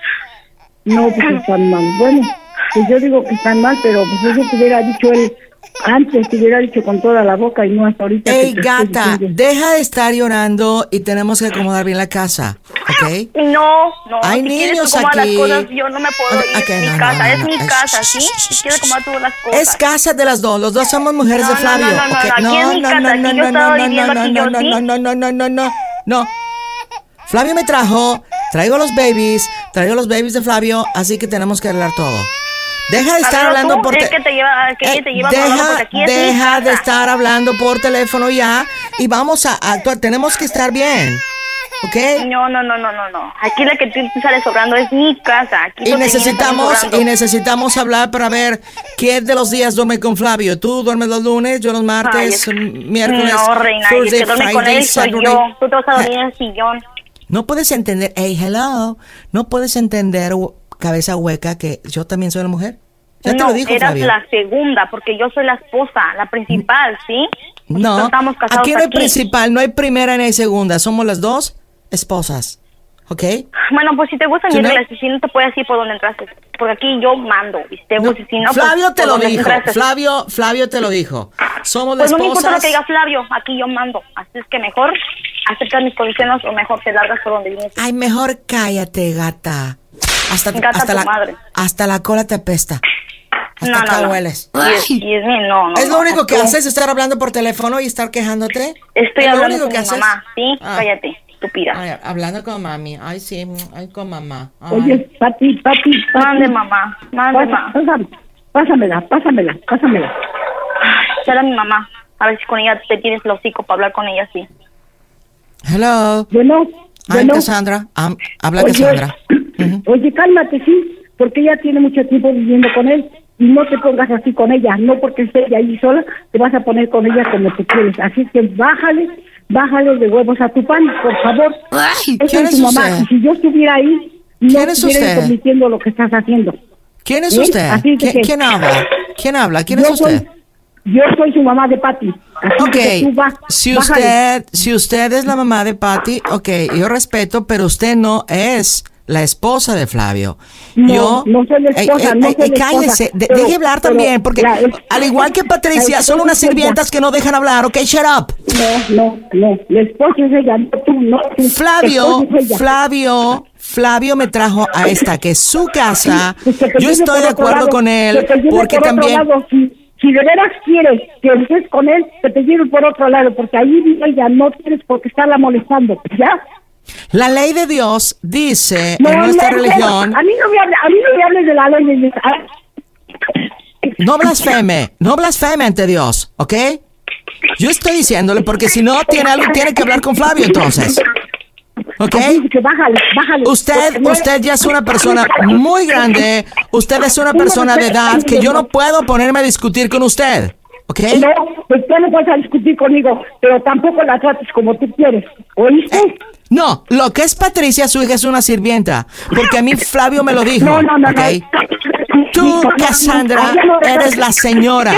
No, pues están mal. Bueno, pues yo digo que están mal, pero pues eso te hubiera dicho él antes, te hubiera dicho con toda la boca y no hasta ahorita. Ey, gata, deja de estar llorando y tenemos que acomodar bien la casa, ¿ok? No, no, Hay si niños aquí. las cosas, yo no me puedo ir, Ok, es mi no, no, casa, no, es no, mi es- casa, ¿sí? Si quieres acomodar tú las cosas. Es casa de las dos, los dos somos mujeres No, de no, Flavio. no, no, no, mi estaba viviendo aquí, yo no, sí. no, no, no, no, no, no, no. Flavio me trajo, traigo los babies, traigo los babies de Flavio, así que tenemos que arreglar todo. Deja de estar hablando tú, por es te- que te lleva, que Eh, te lleva deja, de estar hablando por teléfono ya y vamos a actuar. Tenemos que estar bien, ¿ok? No, no, no, no, no, no. Aquí la que tú sales sobrando es mi casa. Aquí Y necesitamos, y necesitamos hablar para ver qué de los días duerme con Flavio. Tú duermes los lunes, yo los martes, Ay, es- miércoles, No, reina, y el Thursday, que duerme con Friday, él soy Saturday. yo. Tú te vas a dormir en el sillón. No puedes entender, hey, hello, no puedes entender, cabeza hueca, que yo también soy la mujer. Ya te no, lo dijo eras la segunda, porque yo soy la esposa, la principal, ¿sí? No, estamos casados aquí no hay aquí. principal, no hay primera ni hay segunda, somos las dos esposas, ¿ok? Bueno, pues si te gustan ¿Sí, mis reglas, si no te puedes ir por donde entraste. Porque aquí yo mando, y si te gusta, y si no, Flavio pues, te lo dijo, entraste. Flavio, Flavio te lo dijo. Somos Pues las no me importa lo esposas. que diga Flavio, aquí yo mando. Así es que mejor aceptas mis condiciones o mejor te largas por donde vienes. Ay, mejor cállate, gata. Hasta, Gata hasta tu la, madre. hasta la cola te apesta. Hasta No, no, acá no. hueles. Y es, y es no, no. ¿Es lo no, único que tú- haces, estar hablando por teléfono y estar quejándote? Estoy ¿Es lo hablando único con que mi haces? mamá, ¿sí? Ah. Cállate, estúpida. Ay, hablando con mami. Ay, sí, ay, con mamá. Ay. Oye, Pati, Pati. Mande, mamá, mande, mamá. pásame- Pásamela, pásamela, pásamela. Será mi mamá. A ver si con ella te tienes el hocico para hablar con ella, sí. Hello. Bueno, Ay, bueno. Cassandra. Habla Oye, cálmate, sí, porque ella tiene mucho tiempo viviendo con él y no te pongas así con ella, no porque esté ella ahí sola, te vas a poner con ella como tú quieres. Así que bájale, bájale de huevos a tu pan, por favor. Esa ¿quién es es tu mamá. usted? Y si yo estuviera ahí, no ¿Quién es estuviera usted? permitiendo lo que estás haciendo. ¿Quién es ¿Eh? usted? Así que ¿Qui- que- ¿Quién habla? ¿Quién habla? ¿Quién es Yo soy- usted? yo soy su mamá de Pati. Así que tú Ok, vas, si bájale. usted, si usted es la mamá de Patty, ok, yo respeto, pero usted no es la esposa de Flavio. No, yo, no soy la Ey, esposa, ey, no ey, soy la esposa, cállese, de- pero- deje hablar también, porque la- al igual que Patricia, son unas sirvientas que no dejan hablar, ok, shut up. No, no, no. La esposa es ella, no tú, no tú. Flavio, es. Flavio, Flavio me trajo a esta que es su casa. Pues Yo estoy de acuerdo lado, con él, porque por también... lado, si, si de veras quieres que estés con él, que te lleve por otro lado, porque ahí vive ella, no tienes por qué estarla molestando, ¿ya? La ley de Dios dice No, en nuestra no, religión... A mí no me, hable- a mí no me hables de la ley de Dios. No blasfeme, no blasfeme ante Dios, ¿ok? Yo estoy diciéndole porque si no tiene algo, tiene que hablar con Flavio entonces. ¿Ok? que bájale, bájale. Usted, usted ya es una persona muy grande, usted es una persona de edad que yo no puedo ponerme a discutir con usted, ¿ok? No, pues tú no puedes discutir conmigo, pero tampoco la trates como tú quieres. ¿Oíste? No, lo que es Patricia, su hija es una sirvienta, porque a mí Flavio me lo dijo, No, no, no, ¿ok? no. Tú, Cassandra, eres la señora.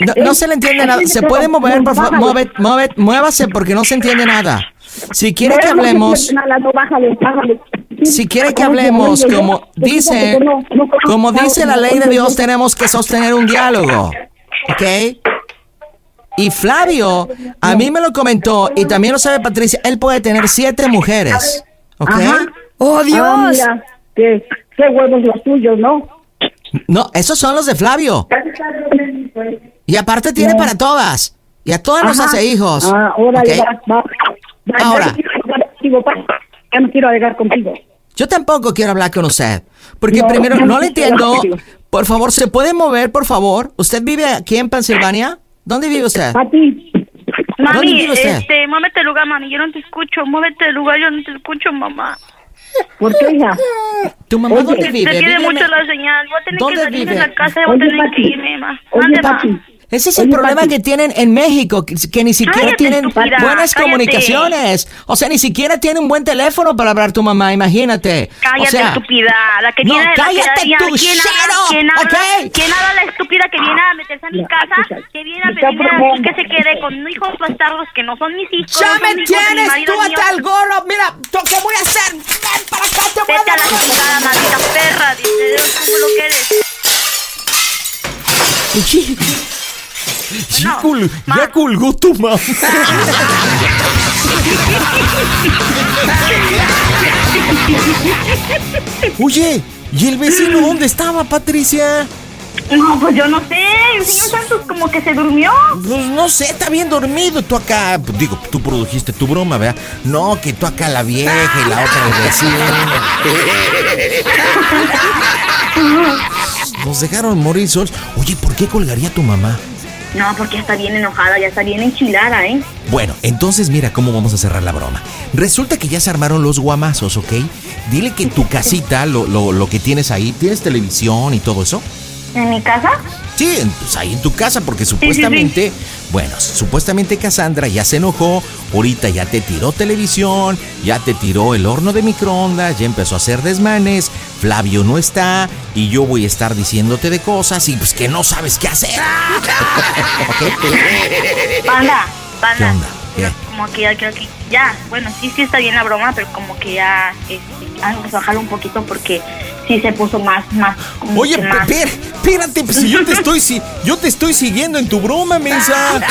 No, no se le entiende nada. ¿Se puede mover, por favor? Mueve, mueve- muévase porque no se entiende nada. Si quiere que hablemos, si quiere que hablemos, como dice, como dice la ley de Dios, tenemos que sostener un diálogo. ¿Ok? Y Flavio, a mí me lo comentó, y también lo sabe Patricia, él puede tener siete mujeres. ¿Ok? Ajá. ¡Oh, Dios! Ah, mira, qué, qué huevos los tuyos, ¿no? No, esos son los de Flavio. Y aparte tiene para todas. Y a todas nos hace hijos. Ah. Va, Ahora. Ya no quiero hablar contigo. Yo tampoco quiero hablar con usted. Porque No, primero, no no le entiendo. Por favor, ¿se puede mover, por favor? ¿Usted vive aquí en Pensilvania? ¿Dónde vive usted? Pati. ¿Dónde Mami, vive usted? este, muévete de lugar, mami, yo no te escucho, muévete de lugar, yo no te escucho, mamá. ¿Por qué, hija? ¿Tu mamá Oye, dónde vive? Pierde Dígame. mucho la señal. Voy a tener que ¿Dónde salir vive? de la casa. Voy a tener Pati. que irme, ma. Oye. Pati. Ese es el Oye, problema Pati. que tienen en México, que, que ni siquiera Cállate, tienen estúpida, buenas cállate. comunicaciones. O sea, ni siquiera tienen un buen teléfono para hablar tu mamá, imagínate. Cállate, o sea, estúpida. La que No, viene de la cállate ciudad, tú, ¿quién habla? ¿Quién habla? ¿ok? ¿Quién habla la estúpida que viene a meterse a mi casa? Que viene a pedirme aquí probando. que se quede con hijos bastardos que no son mis hijos. ¡Ya no me tienes tú hasta el gorro! Mira, ¿tú ¿qué voy a hacer? Ven para acá, te voy a Vete a dar la chingada, maldita perra. Dice, ¿cómo lo que eres? Oye, ya, ya colgó tu mamá. Oye, ¿y el vecino dónde estaba, Patricia? No, pues yo no sé. El señor Santos como que se durmió. Pues no sé, está bien dormido. Tú acá, digo, tú produjiste tu broma, ¿verdad? No, que tú acá la vieja y la otra el vecino. Nos dejaron morir solos. Oye, ¿por qué colgaría tu mamá? No, porque ya está bien enojada, ya está bien enchilada, ¿eh? Bueno, entonces mira cómo vamos a cerrar la broma. Resulta que ya se armaron los guamazos, ¿ok? Dile que tu casita, lo, lo, lo que tienes ahí, tienes televisión y todo eso. ¿En mi casa? Sí, en- pues ahí en tu casa, porque supuestamente, bueno, supuestamente Cassandra ya se enojó, ahorita ya te tiró televisión, ya te tiró el horno de microondas, ya empezó a hacer desmanes, Flavio no está, y yo voy a estar diciéndote de cosas y pues que no sabes qué hacer. Panda, panda. ¿Qué onda? ¿Qué? Como que ya, creo que ya, bueno, sí, sí está bien la broma, pero como que ya, este, vamos a bajarlo un poquito porque sí se puso más, más. Oye, que pe- más. per- espérate, pues si yo te estoy, si, yo te estoy siguiendo en tu broma, mensa.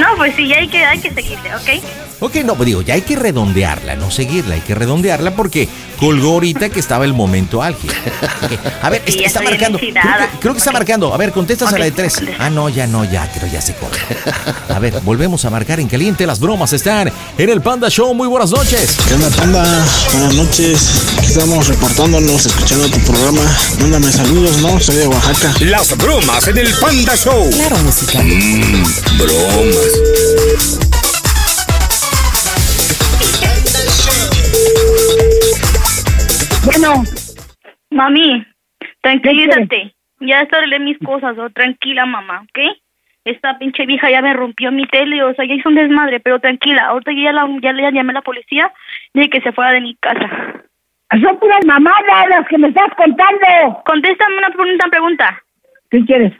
No, pues sí, ya hay que, hay que seguirle, ¿ok? Ok, no, pues digo, ya hay que redondearla, no seguirla, hay que redondearla porque colgó ahorita que estaba el momento álgido. A ver, Sí, está, está marcando. Creo que, creo que está marcando. A ver, contestas a la de tres. Ah, no, ya no, ya, creo ya se cortó. A ver, volvemos a marcar en caliente. Las bromas están en el Panda Show. Muy buenas noches. ¿Qué onda, panda? Buenas noches. Estamos reportándonos, escuchando tu programa. Mándame saludos, ¿no? Soy de Oaxaca. Las bromas en el Panda Show. Claro, música. Mmm, bromas. Bueno, Mami, tranquilízate. Ya arreglé mis cosas, oh, tranquila, mamá, ¿ok? Esta pinche vieja ya me rompió mi tele, o sea, ya hizo un desmadre, pero tranquila. Ahorita yo ya, la, ya le llamé a la policía, dije que se fuera de mi casa. Son puras mamadas las que me estás contando. Contéstame una, una pregunta. ¿Qué quieres?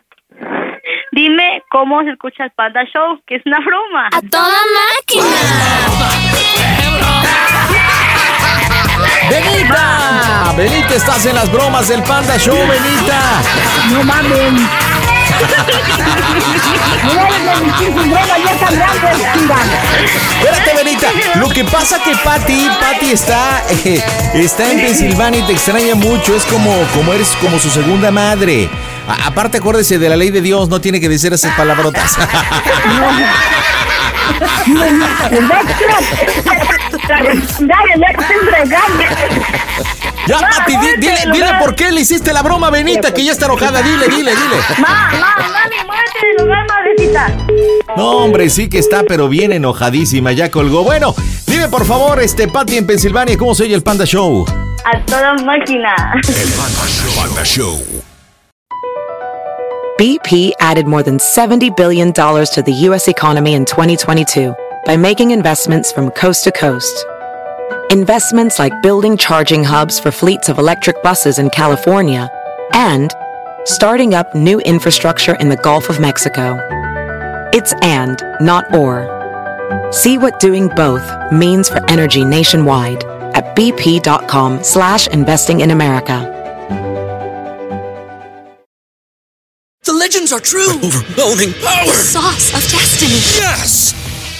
Dime cómo se escucha el Panda Show, que es una broma. ¡A toda ¡Benita! Benita, estás en las bromas del Panda Show, Benita. No mames. Espérate, Benita. Lo que pasa que Patty, Patty está, eh, está en Pensilvania y te extraña mucho. Es como, como eres como su segunda madre. A- aparte, acuérdese de la ley de Dios, no tiene que decir esas palabrotas. Dale, ya Patty, di- dile, dile por qué le hiciste la broma a Benita, que ya está enojada. Dile, dile, dile. Ma, ma, mami, muévete del lugar, madrecita. No, hombre, sí que está, pero bien enojadísima. Ya colgó. Bueno, dime por favor, este Patty en Pensilvania, ¿cómo se oye el Panda Show? A toda máquina. Panda Show. BP added more than $70 billion to the U.S. economy in 2022 by making investments from coast to coast. Investments like building charging hubs for fleets of electric buses in California and starting up new infrastructure in the Gulf of Mexico. It's and, not or. See what doing both means for energy nationwide at bp.com slash investing in America. The legends are true. Overwhelming power! The sauce of destiny. Yes!